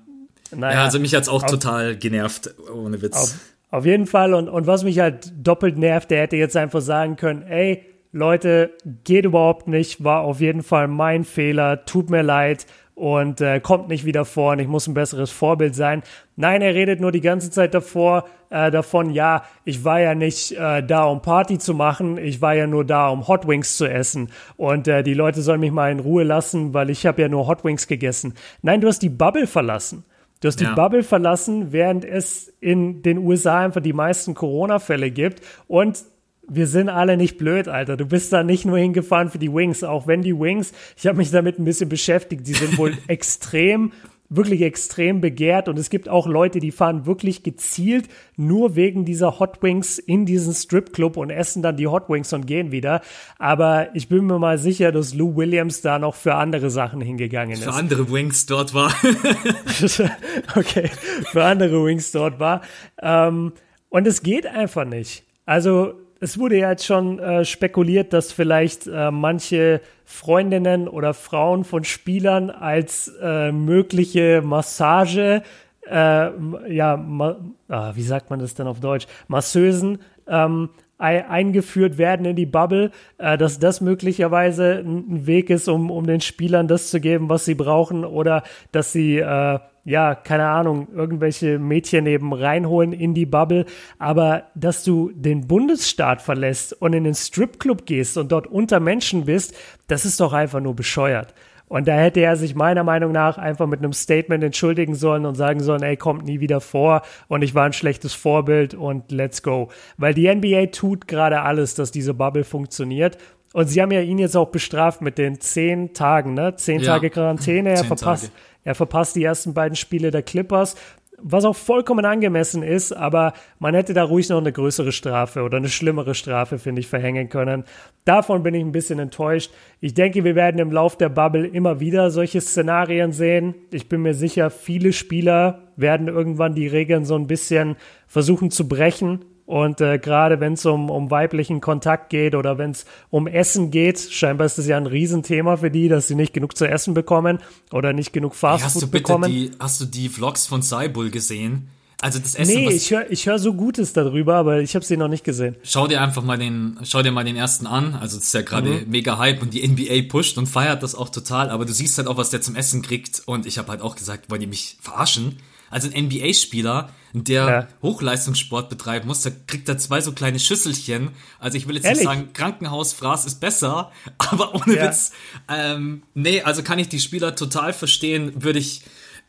Naja, ja, also mich hat's auch auf, total genervt, ohne Witz. Auf, auf jeden Fall. Und, und was mich halt doppelt nervt, der hätte jetzt einfach sagen können, ey, Leute, geht überhaupt nicht, war auf jeden Fall mein Fehler, tut mir leid und äh, kommt nicht wieder vor und ich muss ein besseres Vorbild sein. Nein, er redet nur die ganze Zeit davor, äh, davon, ja, ich war ja nicht äh, da, um Party zu machen, ich war ja nur da, um Hot Wings zu essen und äh, die Leute sollen mich mal in Ruhe lassen, weil ich habe ja nur Hot Wings gegessen. Nein, du hast die Bubble verlassen. Du hast die ja. Bubble verlassen, während es in den USA einfach die meisten Corona-Fälle gibt und wir sind alle nicht blöd, Alter. Du bist da nicht nur hingefahren für die Wings, auch wenn die Wings, ich habe mich damit ein bisschen beschäftigt, die sind wohl <laughs> extrem, wirklich extrem begehrt und es gibt auch Leute, die fahren wirklich gezielt nur wegen dieser Hot Wings in diesen Stripclub und essen dann die Hot Wings und gehen wieder. Aber ich bin mir mal sicher, dass Lou Williams da noch für andere Sachen hingegangen ist. Für andere Wings dort war. <laughs> okay, für andere Wings dort war. Ähm, und es geht einfach nicht. Also es wurde ja jetzt schon äh, spekuliert, dass vielleicht äh, manche Freundinnen oder Frauen von Spielern als äh, mögliche Massage, äh, ja, ma ah, wie sagt man das denn auf Deutsch, Masseusen ähm, eingeführt werden in die Bubble, äh, dass das möglicherweise ein Weg ist, um, um den Spielern das zu geben, was sie brauchen, oder dass sie äh, ja, keine Ahnung, irgendwelche Mädchen eben reinholen in die Bubble, aber dass du den Bundesstaat verlässt und in den Stripclub gehst und dort unter Menschen bist, das ist doch einfach nur bescheuert. Und da hätte er sich meiner Meinung nach einfach mit einem Statement entschuldigen sollen und sagen sollen, ey, kommt nie wieder vor und ich war ein schlechtes Vorbild und let's go. Weil die NBA tut gerade alles, dass diese Bubble funktioniert. Und sie haben ja ihn jetzt auch bestraft mit den zehn Tagen, ne? Zehn ja. Tage Quarantäne. Er verpasst, Tage. Er verpasst die ersten beiden Spiele der Clippers, was auch vollkommen angemessen ist, aber man hätte da ruhig noch eine größere Strafe oder eine schlimmere Strafe, finde ich, verhängen können. Davon bin ich ein bisschen enttäuscht. Ich denke, wir werden im Lauf der Bubble immer wieder solche Szenarien sehen. Ich bin mir sicher, viele Spieler werden irgendwann die Regeln so ein bisschen versuchen zu brechen und äh, gerade wenn es um, um weiblichen Kontakt geht oder wenn es um Essen geht, scheinbar ist das ja ein Riesenthema für die, dass sie nicht genug zu essen bekommen oder nicht genug Fastfood hey, hast du bitte bekommen. Die, hast du die Vlogs von Saibul gesehen? Also das Essen. Nee, ich höre ich hör so Gutes darüber, aber ich habe sie noch nicht gesehen. Schau dir einfach mal den, schau dir mal den ersten an. Also das ist ja gerade mhm. mega Hype und die NBA pusht und feiert das auch total. Aber du siehst halt auch, was der zum Essen kriegt. Und ich habe halt auch gesagt, wollen die mich verarschen? Also ein NBA-Spieler, der ja. Hochleistungssport betreiben muss, da kriegt er zwei so kleine Schüsselchen. Also ich will jetzt Ehrlich? nicht sagen, Krankenhausfraß ist besser, <laughs> aber ohne ja. Witz. Ähm, nee, also kann ich die Spieler total verstehen, würde ich,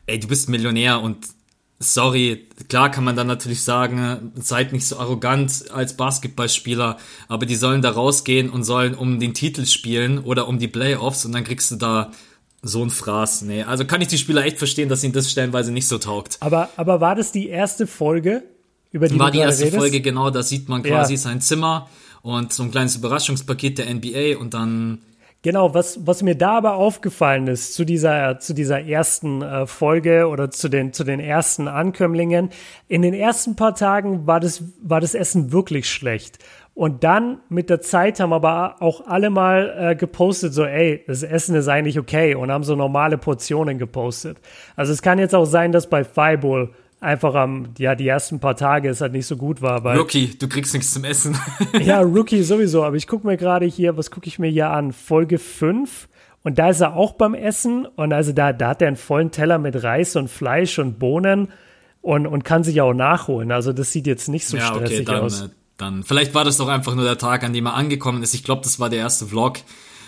ey, du bist Millionär und sorry, klar kann man dann natürlich sagen, seid nicht so arrogant als Basketballspieler, aber die sollen da rausgehen und sollen um den Titel spielen oder um die Playoffs und dann kriegst du da so ein Fraß. Nee, also kann ich die Spieler echt verstehen, dass ihnen das stellenweise nicht so taugt. Aber, aber war das die erste Folge, über die War die erste redest? Folge, genau, da sieht man quasi ja. sein Zimmer und so ein kleines Überraschungspaket der NBA und dann Genau, was, was mir da aber aufgefallen ist zu dieser, zu dieser ersten äh, Folge oder zu den, zu den ersten Ankömmlingen, in den ersten paar Tagen war das, war das Essen wirklich schlecht. Und dann mit der Zeit haben aber auch alle mal äh, gepostet, so, ey, das Essen ist eigentlich okay und haben so normale Portionen gepostet. Also es kann jetzt auch sein, dass bei Fireball einfach am, ja, die ersten paar Tage es halt nicht so gut war. Weil, Rookie, du kriegst nichts zum Essen. <laughs> ja, Rookie sowieso, aber ich gucke mir gerade hier, was gucke ich mir hier an? Folge 5. Und da ist er auch beim Essen und also da, da hat er einen vollen Teller mit Reis und Fleisch und Bohnen und, und kann sich auch nachholen. Also das sieht jetzt nicht so ja, stressig okay, dann, aus. Äh, dann, vielleicht war das doch einfach nur der Tag, an dem er angekommen ist. Ich glaube, das war der erste Vlog.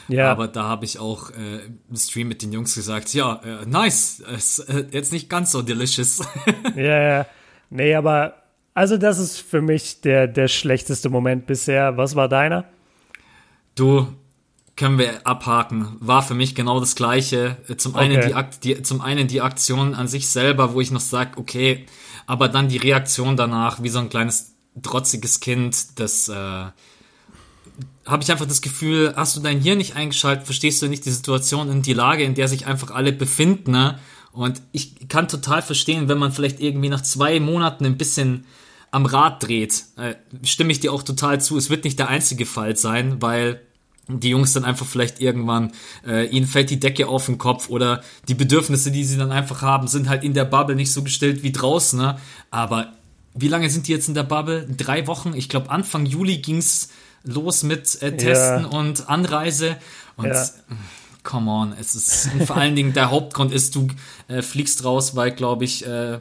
Ja. Aber da habe ich auch äh, im Stream mit den Jungs gesagt, ja, äh, nice, ist äh, jetzt nicht ganz so delicious. <laughs> ja, ja. Nee, aber also das ist für mich der, der schlechteste Moment bisher. Was war deiner? Du, können wir abhaken. War für mich genau das Gleiche. Zum okay. einen die, Akt, die, zum einen die Aktion an sich selber, wo ich noch sage, okay, aber dann die Reaktion danach, wie so ein kleines trotziges Kind, das äh, habe ich einfach das Gefühl, hast du dein Hirn nicht eingeschaltet, verstehst du nicht die Situation und die Lage, in der sich einfach alle befinden. Ne? Und ich kann total verstehen, wenn man vielleicht irgendwie nach zwei Monaten ein bisschen am Rad dreht, äh, stimme ich dir auch total zu. Es wird nicht der einzige Fall sein, weil die Jungs dann einfach vielleicht irgendwann, äh, ihnen fällt die Decke auf den Kopf oder die Bedürfnisse, die sie dann einfach haben, sind halt in der Bubble nicht so gestellt wie draußen. Ne? Aber wie lange sind die jetzt in der Bubble? Drei Wochen? Ich glaube, Anfang Juli ging's los mit äh, Testen ja. und Anreise. Und ja. come on, es ist vor allen Dingen der Hauptgrund ist, du äh, fliegst raus, weil, glaube ich, äh,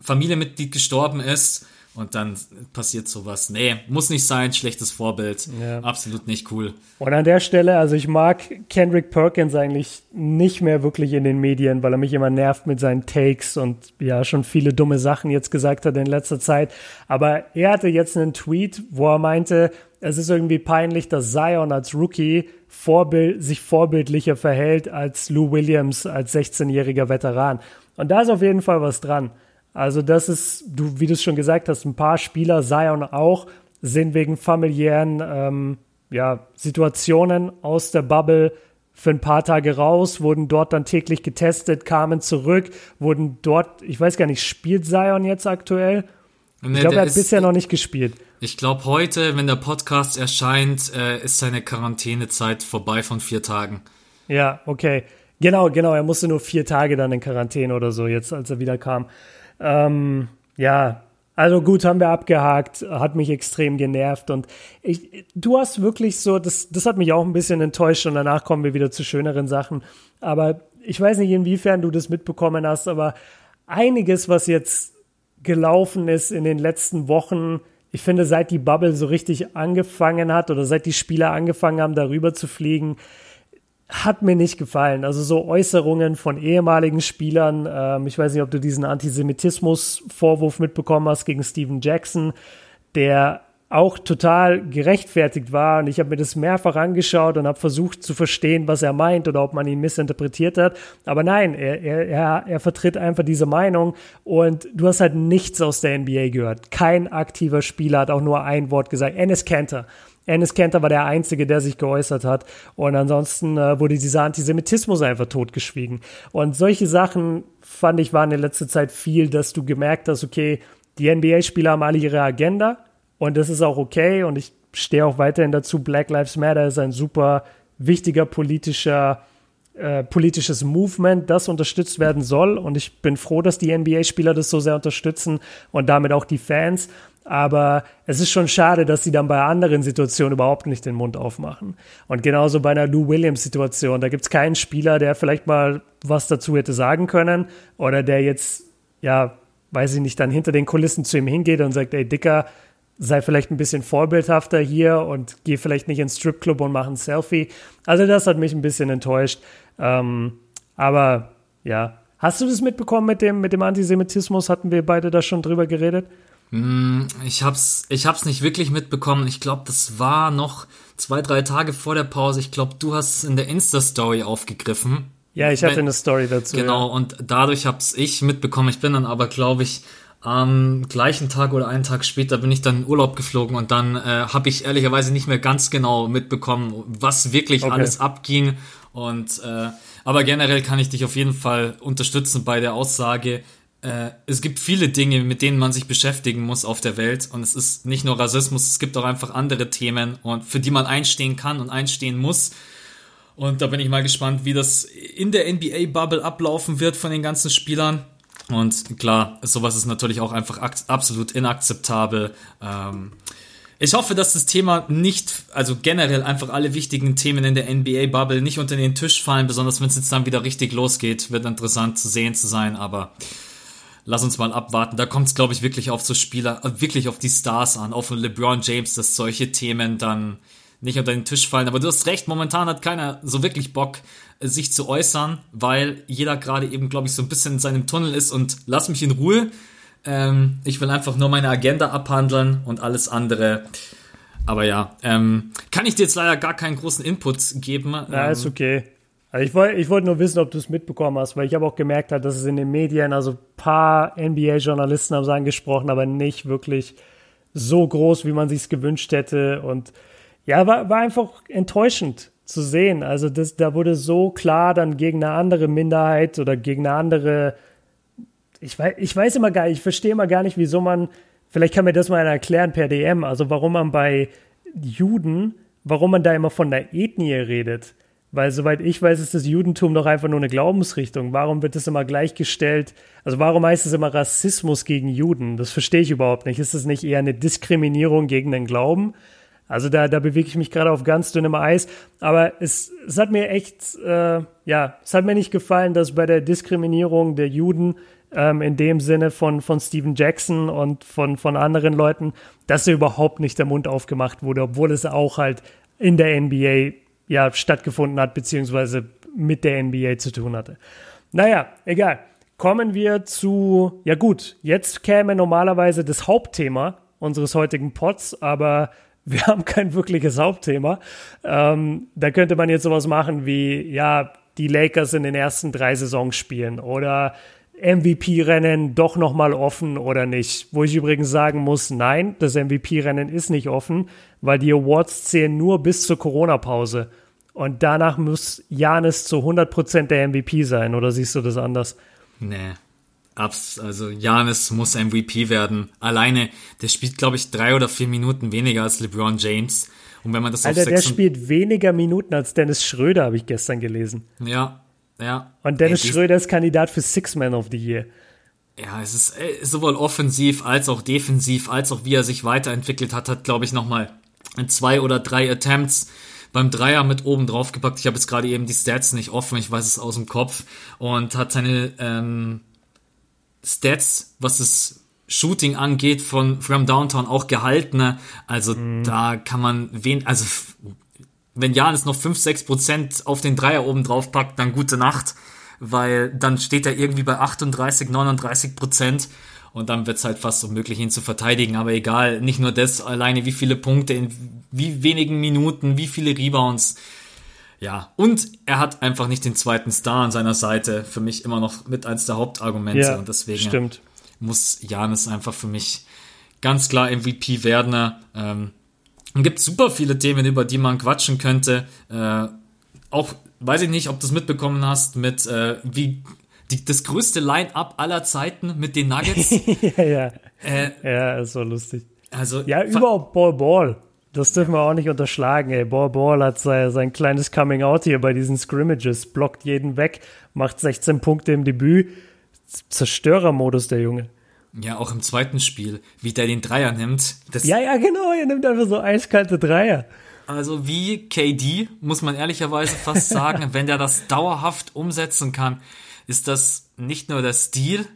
Familienmitglied gestorben ist und dann passiert sowas. Nee, muss nicht sein, schlechtes Vorbild. Ja. Absolut nicht cool. Und an der Stelle, also ich mag Kendrick Perkins eigentlich nicht mehr wirklich in den Medien, weil er mich immer nervt mit seinen Takes und ja, schon viele dumme Sachen jetzt gesagt hat in letzter Zeit. Aber er hatte jetzt einen Tweet, wo er meinte, es ist irgendwie peinlich, dass Zion als Rookie Vorbild, sich vorbildlicher verhält als Lou Williams als 16-jähriger Veteran. Und da ist auf jeden Fall was dran. Also das ist, du, wie du es schon gesagt hast, ein paar Spieler, Zion auch, sind wegen familiären ähm, ja, Situationen aus der Bubble für ein paar Tage raus, wurden dort dann täglich getestet, kamen zurück, wurden dort, ich weiß gar nicht, spielt Zion jetzt aktuell? Nee, ich glaube, er hat ist, bisher noch nicht gespielt. Ich glaube, heute, wenn der Podcast erscheint, äh, ist seine Quarantänezeit vorbei von vier Tagen. Ja, okay. Genau, genau. Er musste nur vier Tage dann in Quarantäne oder so, jetzt als er wieder kam. Ähm, ja, also gut, haben wir abgehakt, hat mich extrem genervt und ich, du hast wirklich so, das, das hat mich auch ein bisschen enttäuscht und danach kommen wir wieder zu schöneren Sachen. Aber ich weiß nicht, inwiefern du das mitbekommen hast, aber einiges, was jetzt gelaufen ist in den letzten Wochen, ich finde, seit die Bubble so richtig angefangen hat oder seit die Spieler angefangen haben, darüber zu fliegen, hat mir nicht gefallen. Also so Äußerungen von ehemaligen Spielern. Ähm, ich weiß nicht, ob du diesen Antisemitismus-Vorwurf mitbekommen hast gegen Steven Jackson, der auch total gerechtfertigt war. Und ich habe mir das mehrfach angeschaut und habe versucht zu verstehen, was er meint oder ob man ihn missinterpretiert hat. Aber nein, er, er, er vertritt einfach diese Meinung und du hast halt nichts aus der NBA gehört. Kein aktiver Spieler hat auch nur ein Wort gesagt. Ennis Cantor Ennis Kenter war der Einzige, der sich geäußert hat. Und ansonsten äh, wurde dieser Antisemitismus einfach totgeschwiegen. Und solche Sachen, fand ich, waren in letzter Zeit viel, dass du gemerkt hast, okay, die NBA-Spieler haben alle ihre Agenda und das ist auch okay. Und ich stehe auch weiterhin dazu, Black Lives Matter ist ein super wichtiger politischer äh, politisches Movement, das unterstützt werden soll. Und ich bin froh, dass die NBA-Spieler das so sehr unterstützen und damit auch die Fans. Aber es ist schon schade, dass sie dann bei anderen Situationen überhaupt nicht den Mund aufmachen. Und genauso bei einer Lou Williams-Situation. Da gibt es keinen Spieler, der vielleicht mal was dazu hätte sagen können oder der jetzt, ja, weiß ich nicht, dann hinter den Kulissen zu ihm hingeht und sagt, ey, Dicker, sei vielleicht ein bisschen vorbildhafter hier und geh vielleicht nicht ins Stripclub und mach ein Selfie. Also das hat mich ein bisschen enttäuscht. Ähm, aber ja, hast du das mitbekommen mit dem, mit dem Antisemitismus? Hatten wir beide da schon drüber geredet? Hm, ich hab's, ich hab's nicht wirklich mitbekommen. Ich glaube, das war noch zwei, drei Tage vor der Pause. Ich glaube, du hast es in der Insta-Story aufgegriffen. Ja, ich hatte eine Story dazu. Genau, ja. und dadurch hab's ich mitbekommen. Ich bin dann aber, glaube ich, am gleichen Tag oder einen Tag später bin ich dann in Urlaub geflogen und dann äh, habe ich ehrlicherweise nicht mehr ganz genau mitbekommen, was wirklich okay. alles abging. Und äh, aber generell kann ich dich auf jeden Fall unterstützen bei der Aussage, äh, es gibt viele Dinge, mit denen man sich beschäftigen muss auf der Welt. Und es ist nicht nur Rassismus, es gibt auch einfach andere Themen, und für die man einstehen kann und einstehen muss. Und da bin ich mal gespannt, wie das in der NBA-Bubble ablaufen wird von den ganzen Spielern. Und klar, sowas ist natürlich auch einfach absolut inakzeptabel. Ähm, ich hoffe, dass das Thema nicht, also generell einfach alle wichtigen Themen in der NBA-Bubble nicht unter den Tisch fallen, besonders wenn es jetzt dann wieder richtig losgeht, wird interessant zu sehen zu sein, aber lass uns mal abwarten. Da kommt es, glaube ich, wirklich auf so Spieler, wirklich auf die Stars an, auf LeBron James, dass solche Themen dann nicht unter den Tisch fallen. Aber du hast recht, momentan hat keiner so wirklich Bock, sich zu äußern, weil jeder gerade eben, glaube ich, so ein bisschen in seinem Tunnel ist und lass mich in Ruhe. Ähm, ich will einfach nur meine Agenda abhandeln und alles andere. Aber ja, ähm, kann ich dir jetzt leider gar keinen großen Input geben. Ja, ist okay. Also ich wollte ich wollt nur wissen, ob du es mitbekommen hast, weil ich habe auch gemerkt, dass es in den Medien, also ein paar NBA-Journalisten haben es angesprochen, aber nicht wirklich so groß, wie man sich gewünscht hätte. Und ja, war, war einfach enttäuschend zu sehen. Also das, da wurde so klar dann gegen eine andere Minderheit oder gegen eine andere. Ich weiß, ich weiß immer gar nicht, ich verstehe immer gar nicht, wieso man. Vielleicht kann mir das mal einer erklären per DM, also warum man bei Juden, warum man da immer von der Ethnie redet. Weil soweit ich weiß, ist das Judentum doch einfach nur eine Glaubensrichtung. Warum wird das immer gleichgestellt? Also warum heißt es immer Rassismus gegen Juden? Das verstehe ich überhaupt nicht. Ist es nicht eher eine Diskriminierung gegen den Glauben? Also da, da bewege ich mich gerade auf ganz dünnem Eis. Aber es, es hat mir echt, äh, ja, es hat mir nicht gefallen, dass bei der Diskriminierung der Juden ähm, in dem Sinne von, von Steven Jackson und von, von anderen Leuten, dass er überhaupt nicht der Mund aufgemacht wurde, obwohl es auch halt in der NBA ja stattgefunden hat, beziehungsweise mit der NBA zu tun hatte. Naja, egal. Kommen wir zu, ja gut, jetzt käme normalerweise das Hauptthema unseres heutigen Pods, aber <laughs> wir haben kein wirkliches Hauptthema. Ähm, da könnte man jetzt sowas machen wie, ja, die Lakers in den ersten drei Saisons spielen oder MVP-Rennen doch nochmal offen oder nicht. Wo ich übrigens sagen muss, nein, das MVP-Rennen ist nicht offen, weil die Awards zählen nur bis zur Corona-Pause. Und danach muss Janis zu 100% der MVP sein, oder siehst du das anders? Nee. Abs also Janis muss MVP werden. Alleine, der spielt, glaube ich, drei oder vier Minuten weniger als LeBron James. Und wenn man das Alter, auf der spielt weniger Minuten als Dennis Schröder, habe ich gestern gelesen. Ja, ja. Und Dennis Ey, Schröder ist Kandidat für Six Man of the Year. Ja, es ist äh, sowohl offensiv als auch defensiv, als auch wie er sich weiterentwickelt hat, hat, glaube ich, nochmal zwei oder drei Attempts beim Dreier mit oben drauf gepackt. Ich habe jetzt gerade eben die Stats nicht offen, ich weiß es aus dem Kopf. Und hat seine ähm, Stats, was das Shooting angeht, von From Downtown auch gehalten. Also mhm. da kann man wen, also wenn Janis noch 5, 6 Prozent auf den Dreier oben drauf packt, dann gute Nacht, weil dann steht er irgendwie bei 38, 39 Prozent und dann wird es halt fast unmöglich, ihn zu verteidigen. Aber egal, nicht nur das, alleine wie viele Punkte in wie wenigen Minuten, wie viele Rebounds. Ja, und er hat einfach nicht den zweiten Star an seiner Seite. Für mich immer noch mit eins der Hauptargumente. Ja, und deswegen stimmt. muss Janis einfach für mich ganz klar MVP werden. Ähm, es gibt super viele Themen, über die man quatschen könnte. Äh, auch weiß ich nicht, ob du es mitbekommen hast, mit äh, wie die, das größte Line-up aller Zeiten mit den Nuggets. <laughs> ja, ja. Äh, ja, ist so lustig. Also, ja, überhaupt Ball Ball. Das dürfen wir auch nicht unterschlagen, ey. Ball Ball hat sein, sein kleines Coming Out hier bei diesen Scrimmages, blockt jeden weg, macht 16 Punkte im Debüt. Zerstörermodus, der Junge. Ja, auch im zweiten Spiel, wie der den Dreier nimmt. ja, ja, genau, er nimmt einfach so eiskalte Dreier. Also wie KD, muss man ehrlicherweise fast sagen, <laughs> wenn der das dauerhaft umsetzen kann, ist das nicht nur der Stil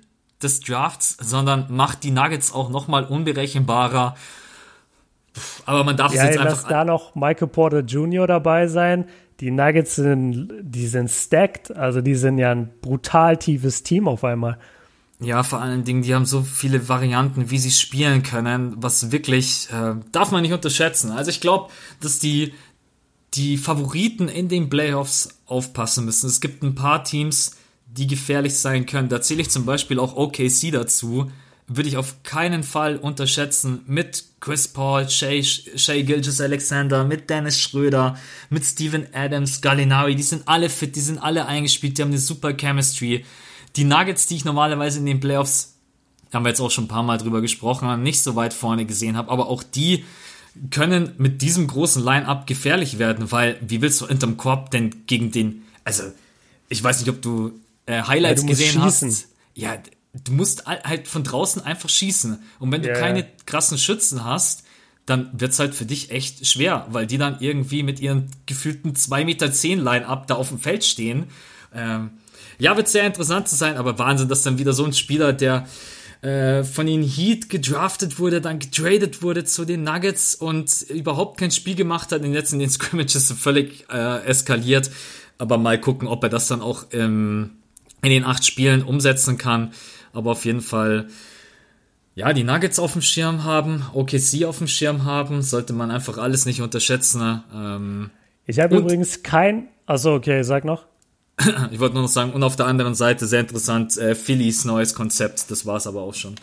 des Drafts, sondern macht die Nuggets auch nochmal unberechenbarer. Aber man darf ja, es jetzt lass einfach. da noch Michael Porter Jr. dabei sein. Die Nuggets sind, die sind stacked, also die sind ja ein brutal tiefes Team auf einmal. Ja, vor allen Dingen, die haben so viele Varianten, wie sie spielen können, was wirklich äh, darf man nicht unterschätzen. Also ich glaube, dass die die Favoriten in den Playoffs aufpassen müssen. Es gibt ein paar Teams, die gefährlich sein können. Da zähle ich zum Beispiel auch OKC dazu. Würde ich auf keinen Fall unterschätzen. Mit Chris Paul, Shay, Shay Gilgis Alexander, mit Dennis Schröder, mit Steven Adams, Gallinari. Die sind alle fit, die sind alle eingespielt, die haben eine super Chemistry. Die Nuggets, die ich normalerweise in den Playoffs, haben wir jetzt auch schon ein paar Mal drüber gesprochen, nicht so weit vorne gesehen habe, aber auch die können mit diesem großen Line-Up gefährlich werden, weil wie willst du hinterm Korb denn gegen den, also ich weiß nicht, ob du äh, Highlights ja, gesehen hast. Ja, du musst halt von draußen einfach schießen. Und wenn du yeah. keine krassen Schützen hast, dann wird's halt für dich echt schwer, weil die dann irgendwie mit ihren gefühlten 2,10 Meter zehn Line-Up da auf dem Feld stehen. Ähm, ja, wird sehr interessant zu sein, aber Wahnsinn, dass dann wieder so ein Spieler, der äh, von den Heat gedraftet wurde, dann getradet wurde zu den Nuggets und überhaupt kein Spiel gemacht hat, in jetzt in den Scrimmages <laughs> völlig äh, eskaliert. Aber mal gucken, ob er das dann auch ähm, in den acht Spielen umsetzen kann. Aber auf jeden Fall, ja, die Nuggets auf dem Schirm haben, OKC auf dem Schirm haben, sollte man einfach alles nicht unterschätzen. Ne? Ähm, ich habe übrigens kein. Also okay, sag noch. <clears throat> ich wollte nur noch sagen, und auf der anderen Seite sehr interessant, äh, Phillies neues Konzept, das war es aber auch schon.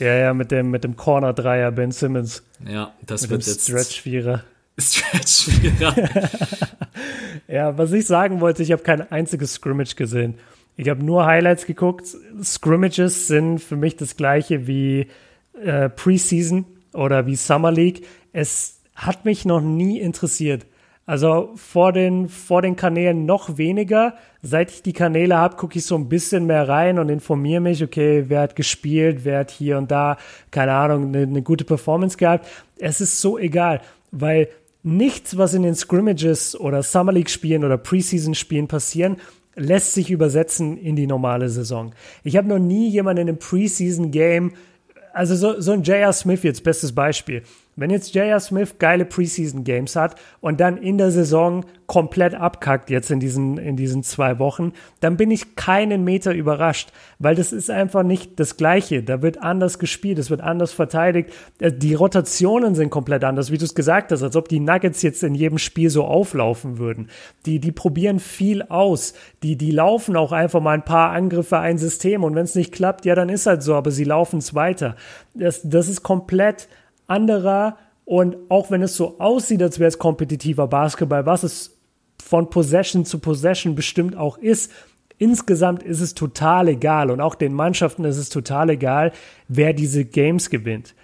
Ja, ja, mit dem, mit dem Corner-Dreier Ben Simmons. Ja, das mit wird dem jetzt. Stretch-Vierer. <laughs> Stretch-Vierer. <laughs> ja, was ich sagen wollte, ich habe kein einziges Scrimmage gesehen. Ich habe nur Highlights geguckt. Scrimmages sind für mich das gleiche wie äh, Preseason oder wie Summer League. Es hat mich noch nie interessiert. Also vor den, vor den Kanälen noch weniger. Seit ich die Kanäle habe, gucke ich so ein bisschen mehr rein und informiere mich, okay, wer hat gespielt, wer hat hier und da, keine Ahnung, eine, eine gute Performance gehabt. Es ist so egal, weil nichts, was in den Scrimmages oder Summer League Spielen oder Preseason Spielen passieren, lässt sich übersetzen in die normale Saison. Ich habe noch nie jemanden in einem Preseason Game, also so, so ein J.R. Smith jetzt, bestes Beispiel. Wenn jetzt J.R. Smith geile Preseason Games hat und dann in der Saison komplett abkackt jetzt in diesen, in diesen zwei Wochen, dann bin ich keinen Meter überrascht, weil das ist einfach nicht das Gleiche. Da wird anders gespielt, es wird anders verteidigt. Äh, die Rotationen sind komplett anders, wie du es gesagt hast, als ob die Nuggets jetzt in jedem Spiel so auflaufen würden. Die, die probieren viel aus. Die, die laufen auch einfach mal ein paar Angriffe, ein System und wenn es nicht klappt, ja, dann ist halt so, aber sie laufen es weiter. Das, das ist komplett anderer und auch wenn es so aussieht, als wäre es kompetitiver Basketball, was es von Possession zu Possession bestimmt auch ist, insgesamt ist es total egal und auch den Mannschaften ist es total egal, wer diese Games gewinnt.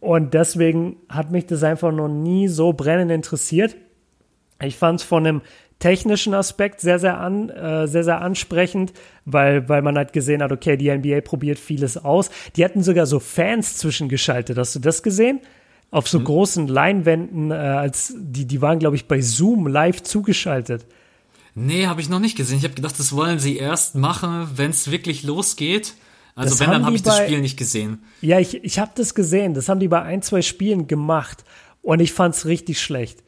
Und deswegen hat mich das einfach noch nie so brennend interessiert. Ich fand es von einem technischen Aspekt sehr, sehr, an, äh, sehr, sehr ansprechend, weil, weil man halt gesehen hat, okay, die NBA probiert vieles aus. Die hatten sogar so Fans zwischengeschaltet. Hast du das gesehen? Auf so mhm. großen Leinwänden, äh, als die, die waren, glaube ich, bei Zoom live zugeschaltet. Nee, habe ich noch nicht gesehen. Ich habe gedacht, das wollen sie erst machen, wenn es wirklich losgeht. Also das wenn, dann habe ich das Spiel nicht gesehen. Ja, ich, ich habe das gesehen. Das haben die bei ein, zwei Spielen gemacht. Und ich fand es richtig schlecht.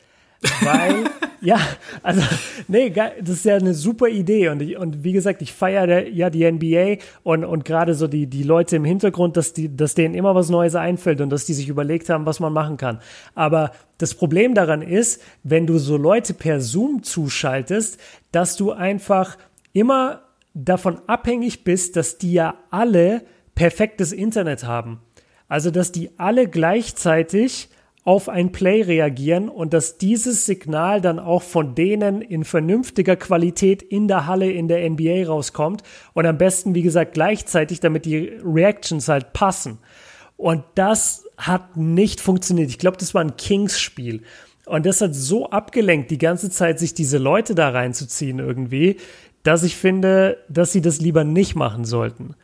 Weil <laughs> Ja, also, nee, das ist ja eine super Idee. Und, ich, und wie gesagt, ich feiere ja die NBA und, und gerade so die, die Leute im Hintergrund, dass, die, dass denen immer was Neues einfällt und dass die sich überlegt haben, was man machen kann. Aber das Problem daran ist, wenn du so Leute per Zoom zuschaltest, dass du einfach immer davon abhängig bist, dass die ja alle perfektes Internet haben. Also, dass die alle gleichzeitig auf ein Play reagieren und dass dieses Signal dann auch von denen in vernünftiger Qualität in der Halle in der NBA rauskommt und am besten, wie gesagt, gleichzeitig, damit die Reactions halt passen. Und das hat nicht funktioniert. Ich glaube, das war ein Kings-Spiel. Und das hat so abgelenkt, die ganze Zeit sich diese Leute da reinzuziehen irgendwie, dass ich finde, dass sie das lieber nicht machen sollten.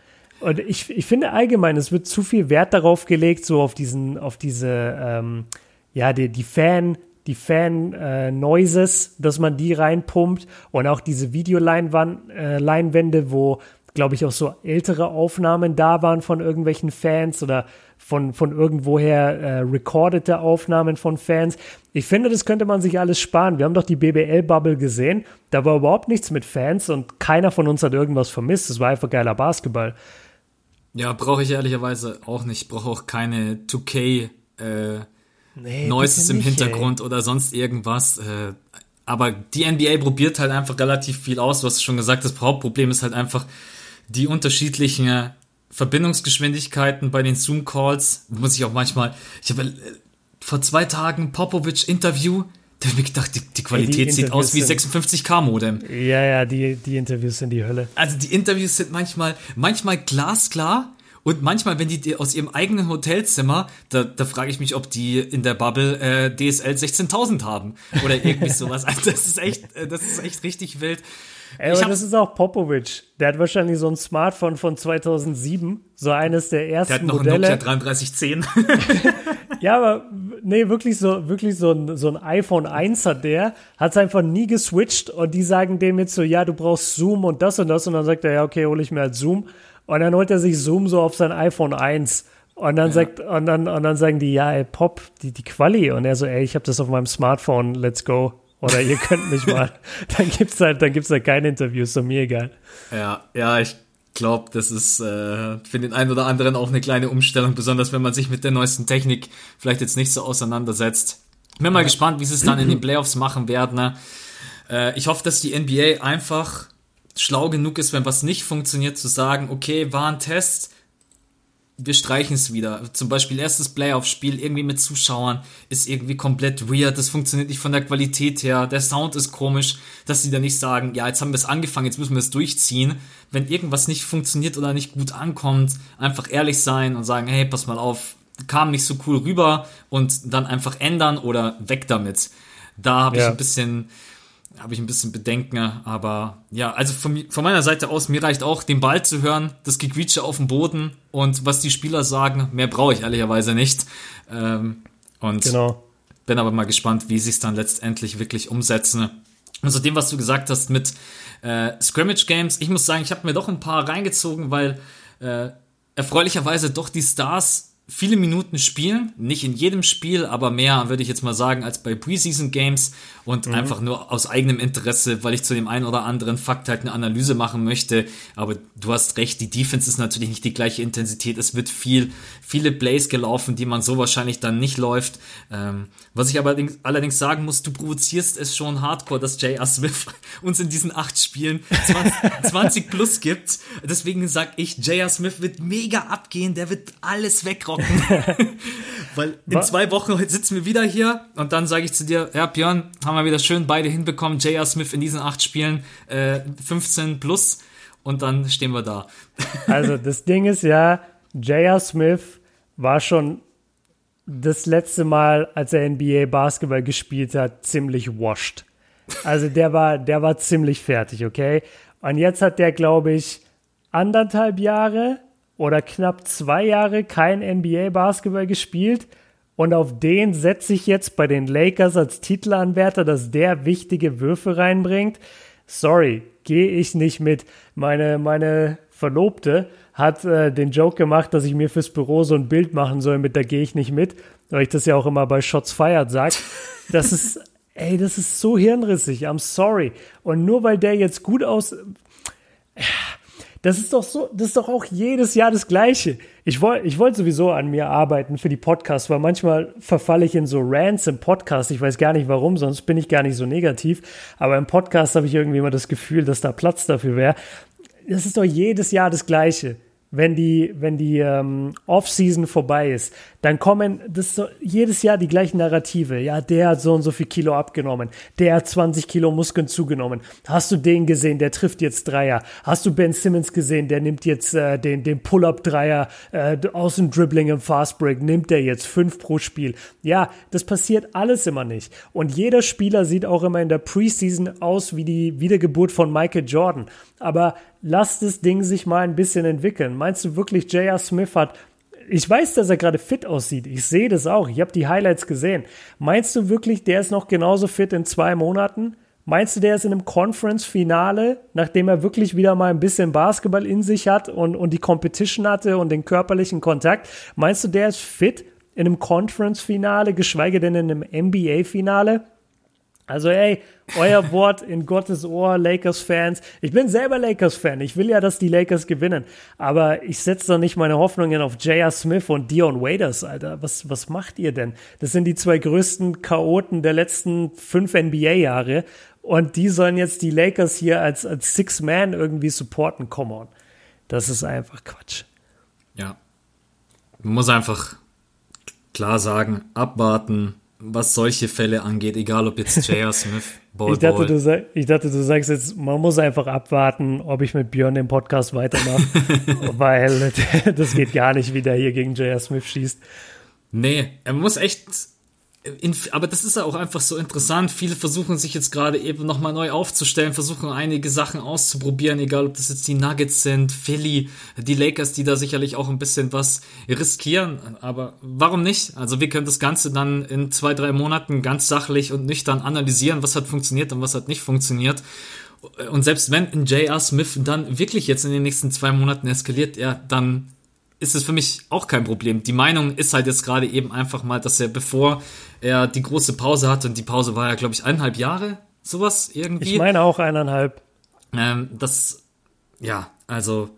Und ich, ich finde allgemein, es wird zu viel Wert darauf gelegt, so auf diesen, auf diese, ähm, ja, die, die Fan, die Fan-Noises, äh, dass man die reinpumpt und auch diese Videoleinwände, äh, wo, glaube ich, auch so ältere Aufnahmen da waren von irgendwelchen Fans oder von, von irgendwoher äh, recordete Aufnahmen von Fans. Ich finde, das könnte man sich alles sparen. Wir haben doch die BBL-Bubble gesehen. Da war überhaupt nichts mit Fans und keiner von uns hat irgendwas vermisst. Es war einfach geiler Basketball. Ja, brauche ich ehrlicherweise auch nicht. Ich brauche auch keine 2K äh, nee, Noises im nicht, Hintergrund ey. oder sonst irgendwas. Äh, aber die NBA probiert halt einfach relativ viel aus. Du hast schon gesagt, das Hauptproblem ist halt einfach die unterschiedlichen Verbindungsgeschwindigkeiten bei den Zoom-Calls. Muss ich auch manchmal. Ich habe äh, vor zwei Tagen Popovic-Interview da habe ich gedacht, die, die Qualität die sieht aus wie 56k Modem. Ja, ja, die, die Interviews sind die Hölle. Also die Interviews sind manchmal, manchmal glasklar und manchmal, wenn die aus ihrem eigenen Hotelzimmer, da, da frage ich mich, ob die in der Bubble äh, DSL 16.000 haben oder irgendwie <laughs> sowas. Also das ist echt, äh, das ist echt richtig wild. Ey, aber das ist auch Popovic. Der hat wahrscheinlich so ein Smartphone von 2007, so eines der ersten Der hat noch Modelle. ein Nokia 3310. <laughs> <laughs> ja, aber nee, wirklich so, wirklich so ein, so ein iPhone 1 hat der, hat es einfach nie geswitcht und die sagen dem jetzt so, ja, du brauchst Zoom und das und das und dann sagt er, ja, okay, hole ich mir halt Zoom und dann holt er sich Zoom so auf sein iPhone 1 und dann ja. sagt, und dann, und dann sagen die, ja, ey, Pop, die, die Quali und er so, ey, ich habe das auf meinem Smartphone, let's go. Oder ihr könnt mich mal. <laughs> Dann gibt's halt, dann gibt's halt keine Interviews, so mir egal. Ja, ja, ich glaube, das ist äh, für den einen oder anderen auch eine kleine Umstellung, besonders wenn man sich mit der neuesten Technik vielleicht jetzt nicht so auseinandersetzt. Bin mal ja. gespannt, wie sie es dann in den Playoffs machen werden. Ne? Äh, ich hoffe, dass die NBA einfach schlau genug ist, wenn was nicht funktioniert, zu sagen, okay, war ein Test, wir streichen es wieder. Zum Beispiel erstes Playoff-Spiel irgendwie mit Zuschauern ist irgendwie komplett weird. Das funktioniert nicht von der Qualität her. Der Sound ist komisch, dass sie da nicht sagen, ja, jetzt haben wir es angefangen, jetzt müssen wir es durchziehen. Wenn irgendwas nicht funktioniert oder nicht gut ankommt, einfach ehrlich sein und sagen, hey, pass mal auf, kam nicht so cool rüber und dann einfach ändern oder weg damit. Da habe ja. ich ein bisschen habe ich ein bisschen Bedenken, aber ja, also von, von, meiner Seite aus, mir reicht auch, den Ball zu hören, das Gequietsche auf dem Boden und was die Spieler sagen, mehr brauche ich ehrlicherweise nicht. Ähm, und genau. bin aber mal gespannt, wie sie es dann letztendlich wirklich umsetzen. Und zu dem, was du gesagt hast mit äh, Scrimmage Games, ich muss sagen, ich habe mir doch ein paar reingezogen, weil äh, erfreulicherweise doch die Stars viele Minuten spielen, nicht in jedem Spiel, aber mehr, würde ich jetzt mal sagen, als bei Preseason Games und mhm. einfach nur aus eigenem Interesse, weil ich zu dem einen oder anderen Fakt halt eine Analyse machen möchte. Aber du hast recht, die Defense ist natürlich nicht die gleiche Intensität. Es wird viel, viele Plays gelaufen, die man so wahrscheinlich dann nicht läuft. Ähm, was ich aber allerdings, sagen muss, du provozierst es schon hardcore, dass J.R. Smith <laughs> uns in diesen acht Spielen 20, 20 <laughs> plus gibt. Deswegen sag ich, J.R. Smith wird mega abgehen, der wird alles wegrocken trocken. <laughs> Weil in zwei Wochen sitzen wir wieder hier und dann sage ich zu dir, ja, Björn, haben wir wieder schön beide hinbekommen. J.R. Smith in diesen acht Spielen äh, 15 plus und dann stehen wir da. <laughs> also das Ding ist ja, J.R. Smith war schon das letzte Mal, als er NBA Basketball gespielt hat, ziemlich washed. Also der war, der war ziemlich fertig, okay? Und jetzt hat der, glaube ich, anderthalb Jahre oder knapp zwei Jahre kein NBA-Basketball gespielt und auf den setze ich jetzt bei den Lakers als Titelanwärter, dass der wichtige Würfe reinbringt. Sorry, gehe ich nicht mit. Meine, meine Verlobte hat äh, den Joke gemacht, dass ich mir fürs Büro so ein Bild machen soll mit, da gehe ich nicht mit, weil ich das ja auch immer bei Shots Fired sage. Das ist, <laughs> ey, das ist so hirnrissig, I'm sorry. Und nur weil der jetzt gut aus das ist doch so, das ist doch auch jedes Jahr das Gleiche. Ich wollte ich wollte sowieso an mir arbeiten für die Podcasts, weil manchmal verfalle ich in so Rants im Podcast. Ich weiß gar nicht warum, sonst bin ich gar nicht so negativ. Aber im Podcast habe ich irgendwie immer das Gefühl, dass da Platz dafür wäre. Das ist doch jedes Jahr das Gleiche. Wenn die, wenn die ähm, Off-Season vorbei ist, dann kommen das so, jedes Jahr die gleichen Narrative. Ja, der hat so und so viel Kilo abgenommen, der hat 20 Kilo Muskeln zugenommen. Hast du den gesehen, der trifft jetzt Dreier? Hast du Ben Simmons gesehen, der nimmt jetzt äh, den, den Pull-Up-Dreier äh, aus dem Dribbling im Fastbreak, nimmt der jetzt fünf pro Spiel? Ja, das passiert alles immer nicht. Und jeder Spieler sieht auch immer in der Preseason aus wie die Wiedergeburt von Michael Jordan. Aber lass das Ding sich mal ein bisschen entwickeln. Meinst du wirklich, J.R. Smith hat ich weiß, dass er gerade fit aussieht. Ich sehe das auch. Ich habe die Highlights gesehen. Meinst du wirklich, der ist noch genauso fit in zwei Monaten? Meinst du, der ist in einem Conference-Finale, nachdem er wirklich wieder mal ein bisschen Basketball in sich hat und, und die Competition hatte und den körperlichen Kontakt? Meinst du, der ist fit in einem Conference-Finale, geschweige denn in einem NBA-Finale? Also ey, euer <laughs> Wort in Gottes Ohr, Lakers-Fans. Ich bin selber Lakers-Fan. Ich will ja, dass die Lakers gewinnen. Aber ich setze doch nicht meine Hoffnungen auf J.R. Smith und Dion Waiters, Alter. Was, was macht ihr denn? Das sind die zwei größten Chaoten der letzten fünf NBA-Jahre. Und die sollen jetzt die Lakers hier als, als Six-Man irgendwie supporten. Come on. Das ist einfach Quatsch. Ja. Man muss einfach klar sagen, abwarten, was solche Fälle angeht, egal ob jetzt J.R. <laughs> Smith, Ball, ich, dachte, Du sag, ich dachte, du sagst jetzt, man muss einfach abwarten, ob ich mit Björn den Podcast weitermache, <laughs> weil <laughs> das geht gar nicht, wie der hier gegen J.R. Smith schießt. Nee, er muss echt in, aber das ist ja auch einfach so interessant. Viele versuchen sich jetzt gerade eben nochmal neu aufzustellen, versuchen einige Sachen auszuprobieren, egal ob das jetzt die Nuggets sind, Philly, die Lakers, die da sicherlich auch ein bisschen was riskieren. Aber warum nicht? Also wir können das Ganze dann in zwei, drei Monaten ganz sachlich und nüchtern analysieren, was hat funktioniert und was hat nicht funktioniert. Und selbst wenn J.R. Smith dann wirklich jetzt in den nächsten zwei Monaten eskaliert, ja, dann ist es für mich auch kein Problem. Die Meinung ist halt jetzt gerade eben einfach mal, dass er, bevor er die große Pause hatte, und die Pause war ja, glaube ich, eineinhalb Jahre, sowas irgendwie. Ich meine auch eineinhalb. Ähm, das, ja, also,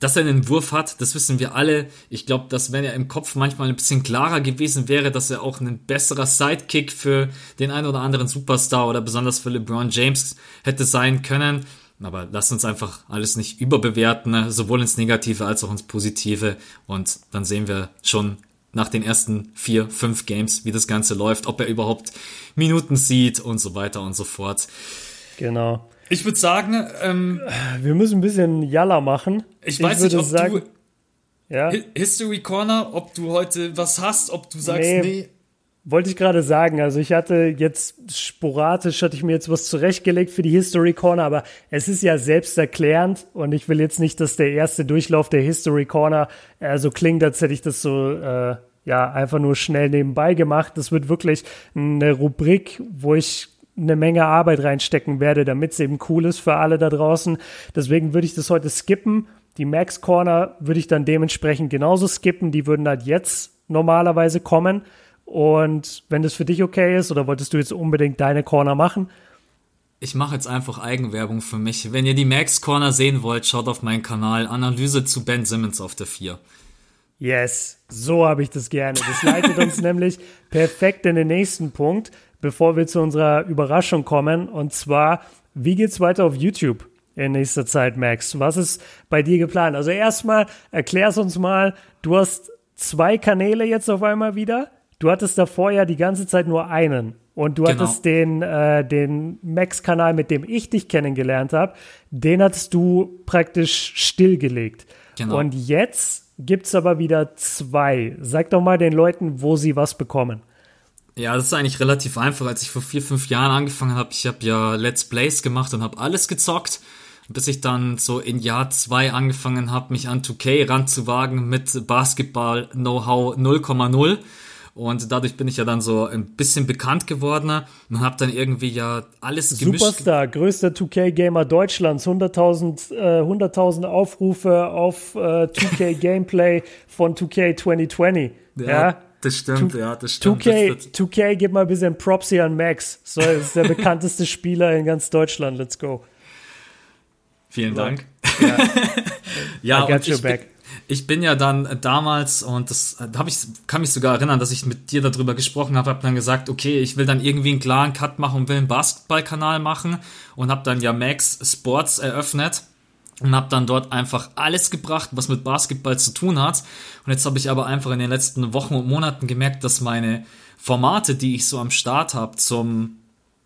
dass er einen Wurf hat, das wissen wir alle. Ich glaube, dass wenn er im Kopf manchmal ein bisschen klarer gewesen wäre, dass er auch ein besserer Sidekick für den einen oder anderen Superstar oder besonders für LeBron James hätte sein können. Aber lasst uns einfach alles nicht überbewerten, ne? sowohl ins Negative als auch ins Positive. Und dann sehen wir schon nach den ersten vier, fünf Games, wie das Ganze läuft, ob er überhaupt Minuten sieht und so weiter und so fort. Genau. Ich würde sagen, ähm, wir müssen ein bisschen Jalla machen. Ich weiß ich nicht, ob sagen, du ja? History Corner, ob du heute was hast, ob du sagst, nee, nee wollte ich gerade sagen, also ich hatte jetzt sporadisch, hatte ich mir jetzt was zurechtgelegt für die History Corner, aber es ist ja selbsterklärend und ich will jetzt nicht, dass der erste Durchlauf der History Corner äh, so klingt, als hätte ich das so äh, ja einfach nur schnell nebenbei gemacht. Das wird wirklich eine Rubrik, wo ich eine Menge Arbeit reinstecken werde, damit es eben cool ist für alle da draußen. Deswegen würde ich das heute skippen. Die Max Corner würde ich dann dementsprechend genauso skippen. Die würden halt jetzt normalerweise kommen. Und wenn das für dich okay ist, oder wolltest du jetzt unbedingt deine Corner machen? Ich mache jetzt einfach Eigenwerbung für mich. Wenn ihr die Max Corner sehen wollt, schaut auf meinen Kanal. Analyse zu Ben Simmons auf der 4. Yes, so habe ich das gerne. Das leitet uns <laughs> nämlich perfekt in den nächsten Punkt, bevor wir zu unserer Überraschung kommen. Und zwar, wie geht's weiter auf YouTube? in nächster Zeit, Max? Was ist bei dir geplant? Also erstmal, erklär's uns mal. Du hast zwei Kanäle jetzt auf einmal wieder. Du hattest davor ja die ganze Zeit nur einen. Und du genau. hattest den, äh, den Max-Kanal, mit dem ich dich kennengelernt habe, den hattest du praktisch stillgelegt. Genau. Und jetzt gibt's aber wieder zwei. Sag doch mal den Leuten, wo sie was bekommen. Ja, das ist eigentlich relativ einfach. Als ich vor vier, fünf Jahren angefangen habe, ich habe ja Let's Plays gemacht und habe alles gezockt, bis ich dann so in Jahr zwei angefangen habe, mich an 2K ranzuwagen mit Basketball-Know-how 0,0 und dadurch bin ich ja dann so ein bisschen bekannt geworden und habe dann irgendwie ja alles gemischt. Superstar, größter 2K-Gamer Deutschlands, 100.000 äh, 100 Aufrufe auf äh, 2K-Gameplay <laughs> von 2K 2020. Ja, ja? Das stimmt, ja, das stimmt. 2K, 2K, gib mal ein bisschen Props hier an Max. So, ist der <laughs> bekannteste Spieler in ganz Deutschland. Let's go. Vielen Dank. Ja, <laughs> ja I got your back ich bin ja dann damals, und das habe ich, kann mich sogar erinnern, dass ich mit dir darüber gesprochen habe, habe dann gesagt, okay, ich will dann irgendwie einen klaren Cut machen und will einen Basketballkanal machen und habe dann ja Max Sports eröffnet. und habe dann dort einfach alles gebracht, was mit Basketball zu tun hat. Und jetzt habe ich aber einfach in den letzten Wochen und Monaten gemerkt, dass meine Formate, die ich so am Start habe zum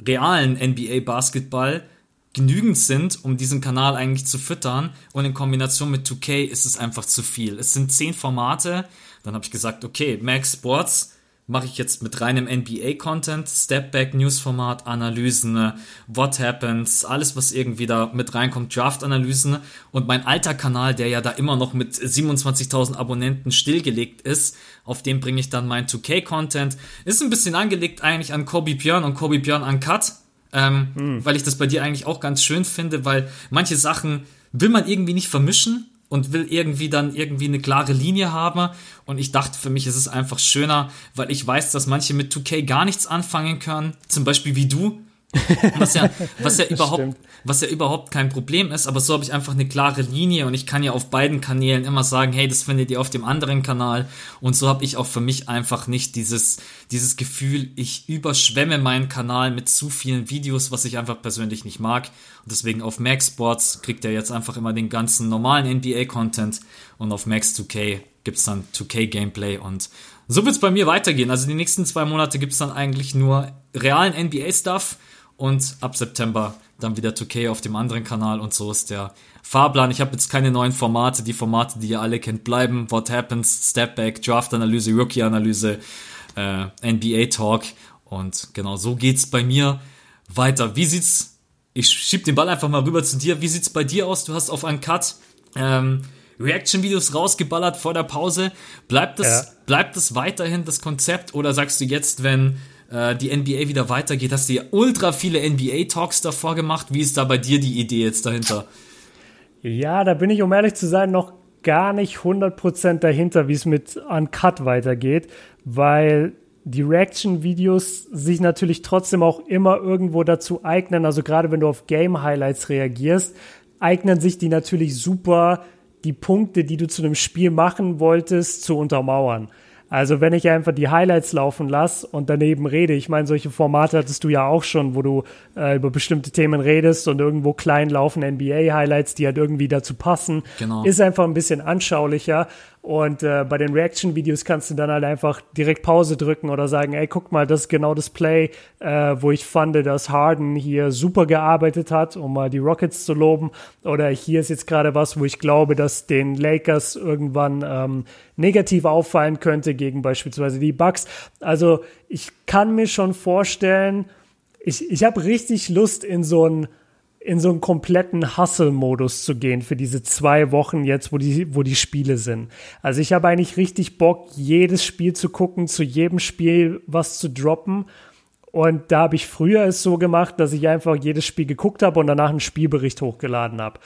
realen NBA Basketball, genügend sind, um diesen Kanal eigentlich zu füttern. Und in Kombination mit 2K ist es einfach zu viel. Es sind zehn Formate. Dann habe ich gesagt, okay, Max Sports mache ich jetzt mit reinem NBA-Content, Stepback, Newsformat, Analysen, What Happens, alles, was irgendwie da mit reinkommt, Draft-Analysen. Und mein alter Kanal, der ja da immer noch mit 27.000 Abonnenten stillgelegt ist, auf dem bringe ich dann mein 2K-Content. Ist ein bisschen angelegt eigentlich an Kobe Björn und Kobe Björn Uncut, ähm, mhm. weil ich das bei dir eigentlich auch ganz schön finde, weil manche Sachen will man irgendwie nicht vermischen und will irgendwie dann irgendwie eine klare Linie haben. Und ich dachte, für mich ist es einfach schöner, weil ich weiß, dass manche mit 2K gar nichts anfangen können. Zum Beispiel wie du. Was ja, was ja überhaupt, was ja überhaupt kein Problem ist, aber so habe ich einfach eine klare Linie und ich kann ja auf beiden Kanälen immer sagen, hey, das findet ihr auf dem anderen Kanal. Und so habe ich auch für mich einfach nicht dieses, dieses Gefühl, ich überschwemme meinen Kanal mit zu vielen Videos, was ich einfach persönlich nicht mag. Und deswegen auf Max Sports kriegt er jetzt einfach immer den ganzen normalen NBA-Content und auf Max 2K gibt's dann 2K-Gameplay und so wird's bei mir weitergehen. Also die nächsten zwei Monate gibt's dann eigentlich nur realen NBA-Stuff und ab September dann wieder 2K auf dem anderen Kanal und so ist der Fahrplan. Ich habe jetzt keine neuen Formate. Die Formate, die ihr alle kennt, bleiben. What Happens, Step Back, Draft-Analyse, Rookie-Analyse, äh, NBA-Talk und genau so geht's bei mir weiter. Wie sieht's? Ich schieb den Ball einfach mal rüber zu dir. Wie sieht's bei dir aus? Du hast auf einen Cut ähm, Reaction-Videos rausgeballert vor der Pause. Bleibt das, ja. bleibt das weiterhin das Konzept oder sagst du jetzt, wenn äh, die NBA wieder weitergeht, hast du ja ultra viele NBA-Talks davor gemacht. Wie ist da bei dir die Idee jetzt dahinter? Ja, da bin ich, um ehrlich zu sein, noch gar nicht 100% dahinter, wie es mit Uncut weitergeht, weil die Reaction-Videos sich natürlich trotzdem auch immer irgendwo dazu eignen, also gerade wenn du auf Game-Highlights reagierst, eignen sich die natürlich super, die Punkte, die du zu einem Spiel machen wolltest, zu untermauern. Also wenn ich einfach die Highlights laufen lasse und daneben rede, ich meine, solche Formate hattest du ja auch schon, wo du äh, über bestimmte Themen redest und irgendwo klein laufen NBA-Highlights, die halt irgendwie dazu passen, genau. ist einfach ein bisschen anschaulicher. Und äh, bei den Reaction-Videos kannst du dann halt einfach direkt Pause drücken oder sagen, ey, guck mal, das ist genau das Play, äh, wo ich fand, dass Harden hier super gearbeitet hat, um mal die Rockets zu loben. Oder hier ist jetzt gerade was, wo ich glaube, dass den Lakers irgendwann ähm, negativ auffallen könnte gegen beispielsweise die Bucks. Also ich kann mir schon vorstellen, ich, ich habe richtig Lust in so ein in so einen kompletten Hustle-Modus zu gehen für diese zwei Wochen jetzt, wo die, wo die Spiele sind. Also ich habe eigentlich richtig Bock, jedes Spiel zu gucken, zu jedem Spiel was zu droppen. Und da habe ich früher es so gemacht, dass ich einfach jedes Spiel geguckt habe und danach einen Spielbericht hochgeladen habe.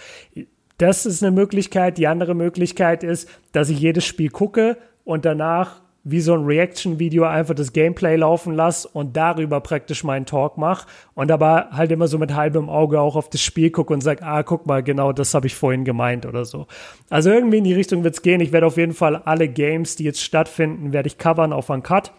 Das ist eine Möglichkeit. Die andere Möglichkeit ist, dass ich jedes Spiel gucke und danach wie so ein Reaction-Video einfach das Gameplay laufen lasse und darüber praktisch meinen Talk mache und aber halt immer so mit halbem Auge auch auf das Spiel gucke und sage, ah, guck mal, genau das habe ich vorhin gemeint oder so. Also irgendwie in die Richtung wird's gehen. Ich werde auf jeden Fall alle Games, die jetzt stattfinden, werde ich covern auf Uncut.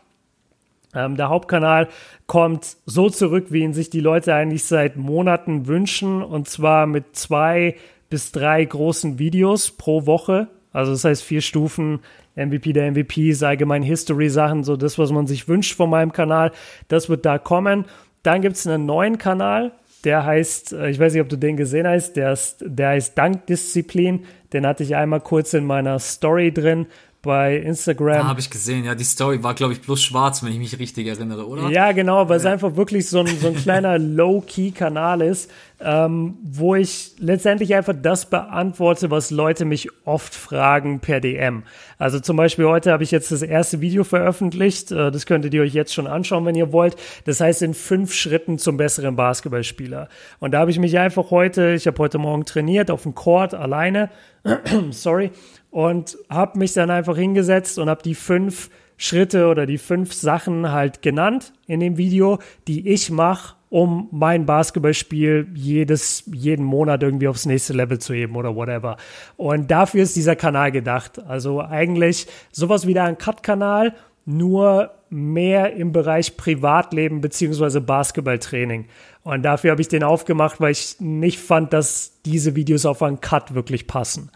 Ähm, der Hauptkanal kommt so zurück, wie ihn sich die Leute eigentlich seit Monaten wünschen und zwar mit zwei bis drei großen Videos pro Woche. Also das heißt vier Stufen MVP der MVPs, allgemein History-Sachen, so das, was man sich wünscht von meinem Kanal, das wird da kommen. Dann gibt es einen neuen Kanal, der heißt, äh, ich weiß nicht, ob du den gesehen hast, der, ist, der heißt Dankdisziplin. Den hatte ich einmal kurz in meiner Story drin bei Instagram. Da habe ich gesehen, ja, die Story war, glaube ich, bloß schwarz, wenn ich mich richtig erinnere, oder? Ja, genau, weil ja. es einfach wirklich so ein, so ein kleiner <laughs> Low-Key-Kanal ist, ähm, wo ich letztendlich einfach das beantworte, was Leute mich oft fragen per DM. Also zum Beispiel heute habe ich jetzt das erste Video veröffentlicht, äh, das könntet ihr euch jetzt schon anschauen, wenn ihr wollt. Das heißt in fünf Schritten zum besseren Basketballspieler. Und da habe ich mich einfach heute, ich habe heute Morgen trainiert auf dem Court alleine, <clears throat> sorry, und habe mich dann einfach hingesetzt und habe die fünf Schritte oder die fünf Sachen halt genannt in dem Video, die ich mache, um mein Basketballspiel jedes, jeden Monat irgendwie aufs nächste Level zu heben oder whatever. Und dafür ist dieser Kanal gedacht. Also eigentlich sowas wie ein Cut-Kanal, nur mehr im Bereich Privatleben beziehungsweise Basketballtraining. Und dafür habe ich den aufgemacht, weil ich nicht fand, dass diese Videos auf einen Cut wirklich passen.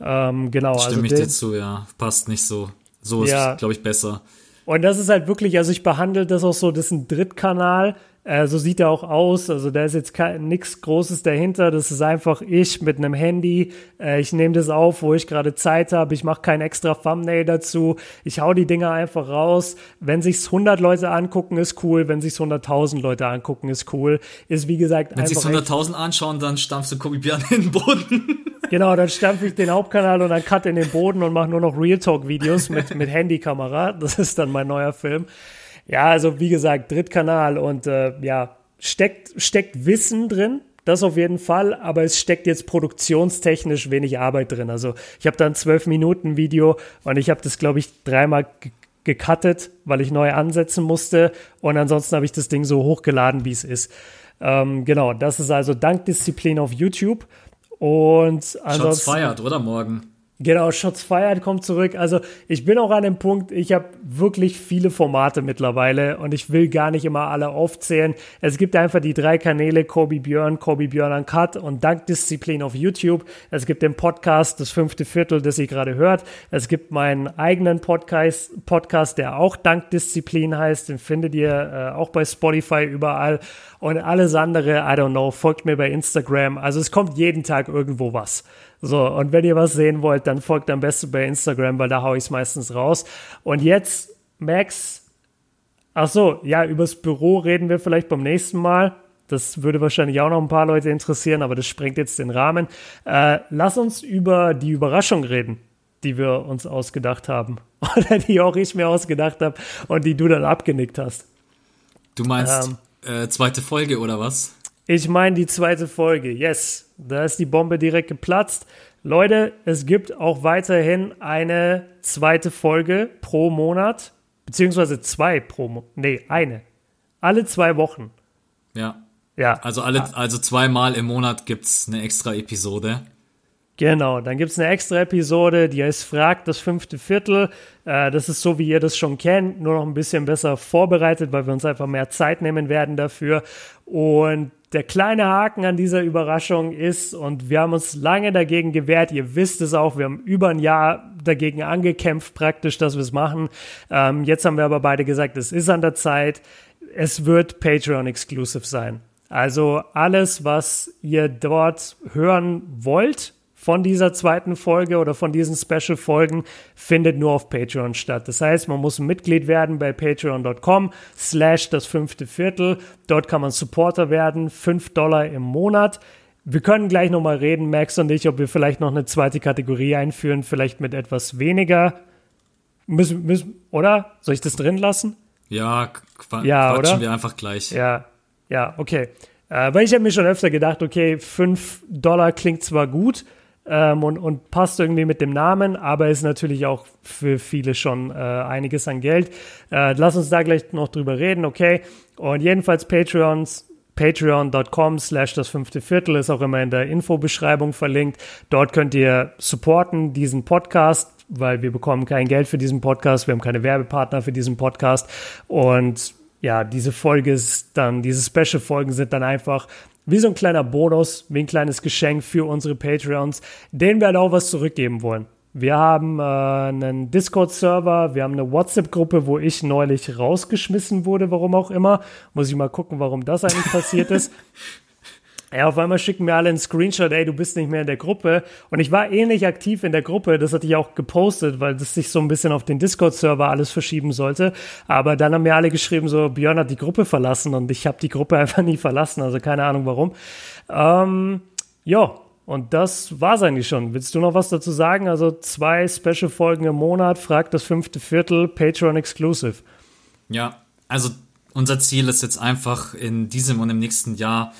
Ähm, genau. Stimme also ich dir zu, ja. Passt nicht so. So ist, ja. glaube ich, besser. Und das ist halt wirklich, also ich behandle das auch so, das ist ein Drittkanal. Äh, so sieht er auch aus. Also da ist jetzt nichts Großes dahinter. Das ist einfach ich mit einem Handy. Äh, ich nehme das auf, wo ich gerade Zeit habe. Ich mache kein extra Thumbnail dazu. Ich hau die Dinger einfach raus. Wenn sich's 100 Leute angucken, ist cool. Wenn sich's 100.000 Leute angucken, ist cool. Ist wie gesagt Wenn sich's 100.000 anschauen, dann stampfst du Kobe Björn <laughs> in den Boden. Genau, dann stampfe ich den Hauptkanal und dann cut in den Boden und mache nur noch Real Talk Videos mit, mit Handykamera. Das ist dann mein neuer Film. Ja, also wie gesagt, Drittkanal und äh, ja, steckt, steckt Wissen drin, das auf jeden Fall, aber es steckt jetzt produktionstechnisch wenig Arbeit drin. Also ich habe da ein 12-Minuten-Video und ich habe das, glaube ich, dreimal gecuttet, weil ich neu ansetzen musste und ansonsten habe ich das Ding so hochgeladen, wie es ist. Ähm, genau, das ist also Dankdisziplin auf YouTube und ansonsten... Shots feiert, oder morgen? Genau, Shots Fired kommt zurück. Also ich bin auch an dem Punkt, ich habe wirklich viele Formate mittlerweile und ich will gar nicht immer alle aufzählen. Es gibt einfach die drei Kanäle, Kobe Björn, Kobe Björn Uncut und Dankdisziplin auf YouTube. Es gibt den Podcast, das fünfte Viertel, das ihr gerade hört. Es gibt meinen eigenen Podcast, Podcast der auch Dankdisziplin heißt. Den findet ihr äh, auch bei Spotify überall. Und alles andere, I don't know, folgt mir bei Instagram. Also es kommt jeden Tag irgendwo was. So, und wenn ihr was sehen wollt, dann folgt am besten bei Instagram, weil da haue ich es meistens raus. Und jetzt, Max, ach so, ja, übers Büro reden wir vielleicht beim nächsten Mal. Das würde wahrscheinlich auch noch ein paar Leute interessieren, aber das sprengt jetzt den Rahmen. Äh, lass uns über die Überraschung reden, die wir uns ausgedacht haben. <laughs> Oder die auch ich mir ausgedacht habe und die du dann abgenickt hast. Du meinst ähm, äh, zweite Folge oder was? Ich meine die zweite Folge, yes. Da ist die Bombe direkt geplatzt. Leute, es gibt auch weiterhin eine zweite Folge pro Monat, beziehungsweise zwei pro Monat. Nee, eine. Alle zwei Wochen. Ja. Ja. Also alle, also zweimal im Monat gibt es eine extra Episode. Genau, dann gibt es eine extra Episode, die heißt Fragt das fünfte Viertel. Äh, das ist so, wie ihr das schon kennt, nur noch ein bisschen besser vorbereitet, weil wir uns einfach mehr Zeit nehmen werden dafür. Und der kleine Haken an dieser Überraschung ist, und wir haben uns lange dagegen gewehrt, ihr wisst es auch, wir haben über ein Jahr dagegen angekämpft praktisch, dass wir es machen. Ähm, jetzt haben wir aber beide gesagt, es ist an der Zeit. Es wird Patreon-exclusive sein. Also alles, was ihr dort hören wollt, von dieser zweiten Folge oder von diesen Special-Folgen findet nur auf Patreon statt. Das heißt, man muss Mitglied werden bei patreon.com slash das fünfte Viertel. Dort kann man Supporter werden, fünf Dollar im Monat. Wir können gleich nochmal reden, Max und ich, ob wir vielleicht noch eine zweite Kategorie einführen, vielleicht mit etwas weniger. Müssen, müssen, oder? Soll ich das drin lassen? Ja, qu ja quatschen oder? wir einfach gleich. Ja, ja, okay. Äh, weil ich habe mir schon öfter gedacht, okay, fünf Dollar klingt zwar gut, ähm, und, und passt irgendwie mit dem Namen, aber ist natürlich auch für viele schon äh, einiges an Geld. Äh, lass uns da gleich noch drüber reden, okay? Und jedenfalls Patreons, patreon.com slash das fünfte Viertel ist auch immer in der Infobeschreibung verlinkt. Dort könnt ihr supporten diesen Podcast, weil wir bekommen kein Geld für diesen Podcast, wir haben keine Werbepartner für diesen Podcast und ja, diese Folge ist dann, diese Special-Folgen sind dann einfach wie so ein kleiner Bonus, wie ein kleines Geschenk für unsere Patreons, denen wir halt auch was zurückgeben wollen. Wir haben äh, einen Discord-Server, wir haben eine WhatsApp-Gruppe, wo ich neulich rausgeschmissen wurde, warum auch immer. Muss ich mal gucken, warum das eigentlich passiert ist. <laughs> Ja, auf einmal schicken mir alle einen Screenshot, ey, du bist nicht mehr in der Gruppe. Und ich war ähnlich aktiv in der Gruppe, das hatte ich auch gepostet, weil das sich so ein bisschen auf den Discord-Server alles verschieben sollte. Aber dann haben mir alle geschrieben, so, Björn hat die Gruppe verlassen und ich habe die Gruppe <laughs> einfach nie verlassen, also keine Ahnung warum. Ähm, ja, und das war's eigentlich schon. Willst du noch was dazu sagen? Also zwei Special-Folgen im Monat, fragt das fünfte Viertel, Patreon Exclusive. Ja, also unser Ziel ist jetzt einfach in diesem und im nächsten Jahr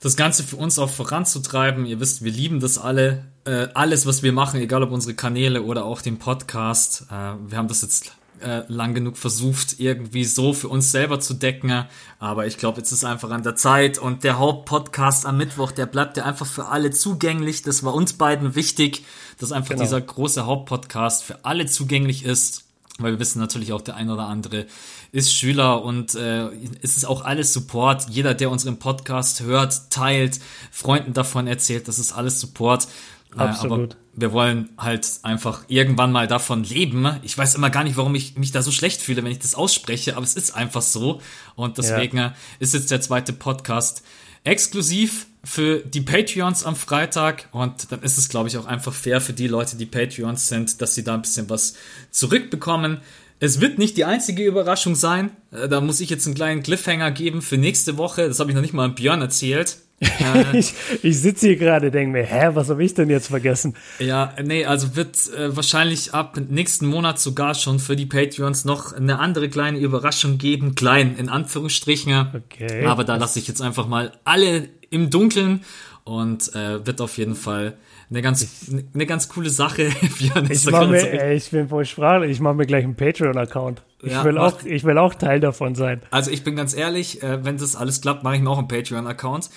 das Ganze für uns auch voranzutreiben. Ihr wisst, wir lieben das alle. Äh, alles, was wir machen, egal ob unsere Kanäle oder auch den Podcast. Äh, wir haben das jetzt äh, lang genug versucht, irgendwie so für uns selber zu decken. Aber ich glaube, jetzt ist einfach an der Zeit. Und der Hauptpodcast am Mittwoch, der bleibt ja einfach für alle zugänglich. Das war uns beiden wichtig, dass einfach genau. dieser große Hauptpodcast für alle zugänglich ist. Weil wir wissen natürlich auch, der ein oder andere ist Schüler und äh, es ist auch alles Support. Jeder, der unseren Podcast hört, teilt, Freunden davon erzählt, das ist alles Support. Absolut. Äh, aber wir wollen halt einfach irgendwann mal davon leben. Ich weiß immer gar nicht, warum ich mich da so schlecht fühle, wenn ich das ausspreche, aber es ist einfach so. Und deswegen ja. ist jetzt der zweite Podcast exklusiv für die Patreons am Freitag und dann ist es, glaube ich, auch einfach fair für die Leute, die Patreons sind, dass sie da ein bisschen was zurückbekommen. Es wird nicht die einzige Überraschung sein. Äh, da muss ich jetzt einen kleinen Cliffhanger geben für nächste Woche. Das habe ich noch nicht mal an Björn erzählt. <laughs> Äh, ich ich sitze hier gerade, denke mir, hä, was habe ich denn jetzt vergessen? Ja, nee, also wird äh, wahrscheinlich ab nächsten Monat sogar schon für die Patreons noch eine andere kleine Überraschung geben. Klein, in Anführungsstrichen. Okay. Aber da lasse ich jetzt einfach mal alle im Dunkeln und äh, wird auf jeden Fall eine ganz, eine ganz coole Sache. <laughs> ich, mach mir, ey, ich bin voll sprachlich, ich mache mir gleich einen Patreon-Account. Ich, ja, will auch, ich will auch Teil davon sein. Also ich bin ganz ehrlich, äh, wenn das alles klappt, mache ich mir auch einen Patreon-Account.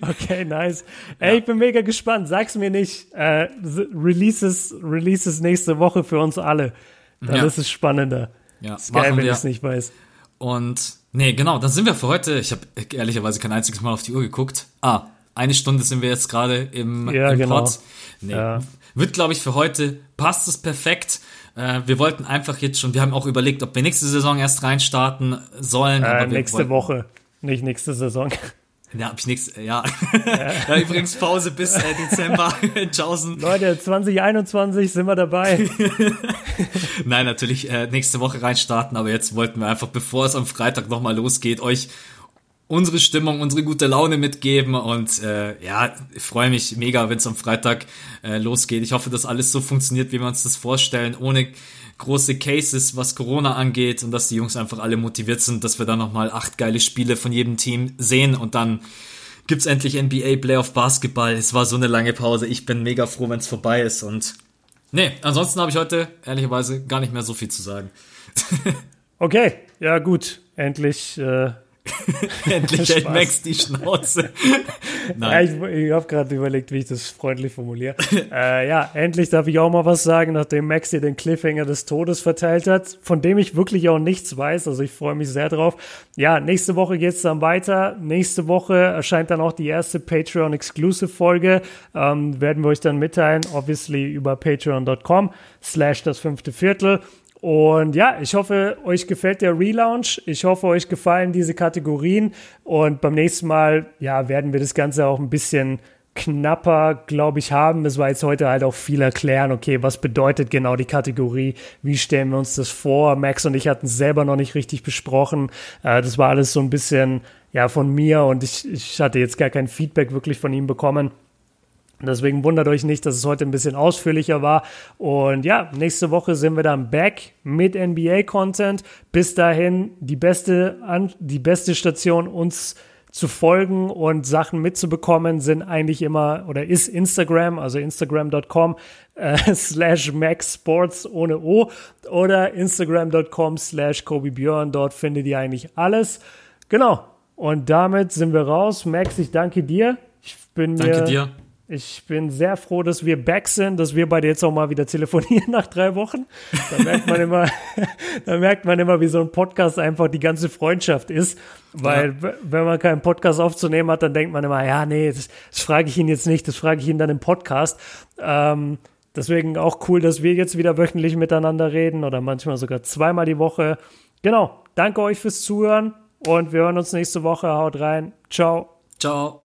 <laughs> okay, nice. Ey, ja. ich bin mega gespannt. Sag's mir nicht. Äh, releases, releases nächste Woche für uns alle. Dann ja. ist es spannender. Ja, ist geil, wenn ich es nicht weiß. Und nee, genau, dann sind wir für heute. Ich habe ehrlicherweise kein einziges Mal auf die Uhr geguckt. Ah, eine Stunde sind wir jetzt gerade im, ja, im genau. Pod. Nee, ja. Wird, glaube ich, für heute passt es perfekt. Äh, wir wollten einfach jetzt schon, wir haben auch überlegt, ob wir nächste Saison erst reinstarten sollen. Äh, nächste wollten, Woche, nicht nächste Saison. Ja, hab ich nichts, ja. ja. <laughs> ja. übrigens Pause bis äh, Dezember <laughs> in Tschaußen. Leute, 2021 sind wir dabei. <laughs> Nein, natürlich äh, nächste Woche reinstarten, aber jetzt wollten wir einfach, bevor es am Freitag nochmal losgeht, euch unsere Stimmung, unsere gute Laune mitgeben und äh, ja, ich freue mich mega, wenn es am Freitag äh, losgeht. Ich hoffe, dass alles so funktioniert, wie wir uns das vorstellen, ohne große Cases, was Corona angeht und dass die Jungs einfach alle motiviert sind, dass wir da nochmal acht geile Spiele von jedem Team sehen und dann gibt's endlich NBA Playoff Basketball. Es war so eine lange Pause. Ich bin mega froh, wenn es vorbei ist und nee, ansonsten habe ich heute ehrlicherweise gar nicht mehr so viel zu sagen. <laughs> okay, ja gut, endlich äh <laughs> Endlich hält Max die Schnauze. <laughs> Nein. Ja, ich, ich habe gerade überlegt, wie ich das freundlich formuliere. <laughs> äh, ja, endlich darf ich auch mal was sagen, nachdem Max hier den Cliffhanger des Todes verteilt hat, von dem ich wirklich auch nichts weiß. Also ich freue mich sehr drauf. Ja, nächste Woche geht es dann weiter. Nächste Woche erscheint dann auch die erste Patreon-Exclusive-Folge. Ähm, werden wir euch dann mitteilen, obviously über patreon.com slash das fünfte Viertel. Und ja, ich hoffe, euch gefällt der Relaunch. Ich hoffe, euch gefallen diese Kategorien. Und beim nächsten Mal, ja, werden wir das Ganze auch ein bisschen knapper, glaube ich, haben. Es war jetzt heute halt auch viel erklären, okay, was bedeutet genau die Kategorie? Wie stellen wir uns das vor? Max und ich hatten selber noch nicht richtig besprochen. Äh, das war alles so ein bisschen, ja, von mir und ich, ich hatte jetzt gar kein Feedback wirklich von ihm bekommen. Deswegen wundert euch nicht, dass es heute ein bisschen ausführlicher war. Und ja, nächste Woche sind wir dann back mit NBA-Content. Bis dahin die beste, die beste Station, uns zu folgen und Sachen mitzubekommen, sind eigentlich immer oder ist Instagram, also instagram.com äh, <laughs> slash maxsports ohne O oder instagram.com slash Kobe Björn. Dort findet ihr eigentlich alles. Genau. Und damit sind wir raus. Max, ich danke dir. Ich bin danke mir dir ich bin sehr froh, dass wir back sind, dass wir beide jetzt auch mal wieder telefonieren <laughs> nach drei Wochen. Da merkt man immer, <laughs> da merkt man immer, wie so ein Podcast einfach die ganze Freundschaft ist. Weil, ja. wenn man keinen Podcast aufzunehmen hat, dann denkt man immer, ja, nee, das, das frage ich ihn jetzt nicht, das frage ich ihn dann im Podcast. Ähm, deswegen auch cool, dass wir jetzt wieder wöchentlich miteinander reden oder manchmal sogar zweimal die Woche. Genau. Danke euch fürs Zuhören und wir hören uns nächste Woche. Haut rein. Ciao. Ciao.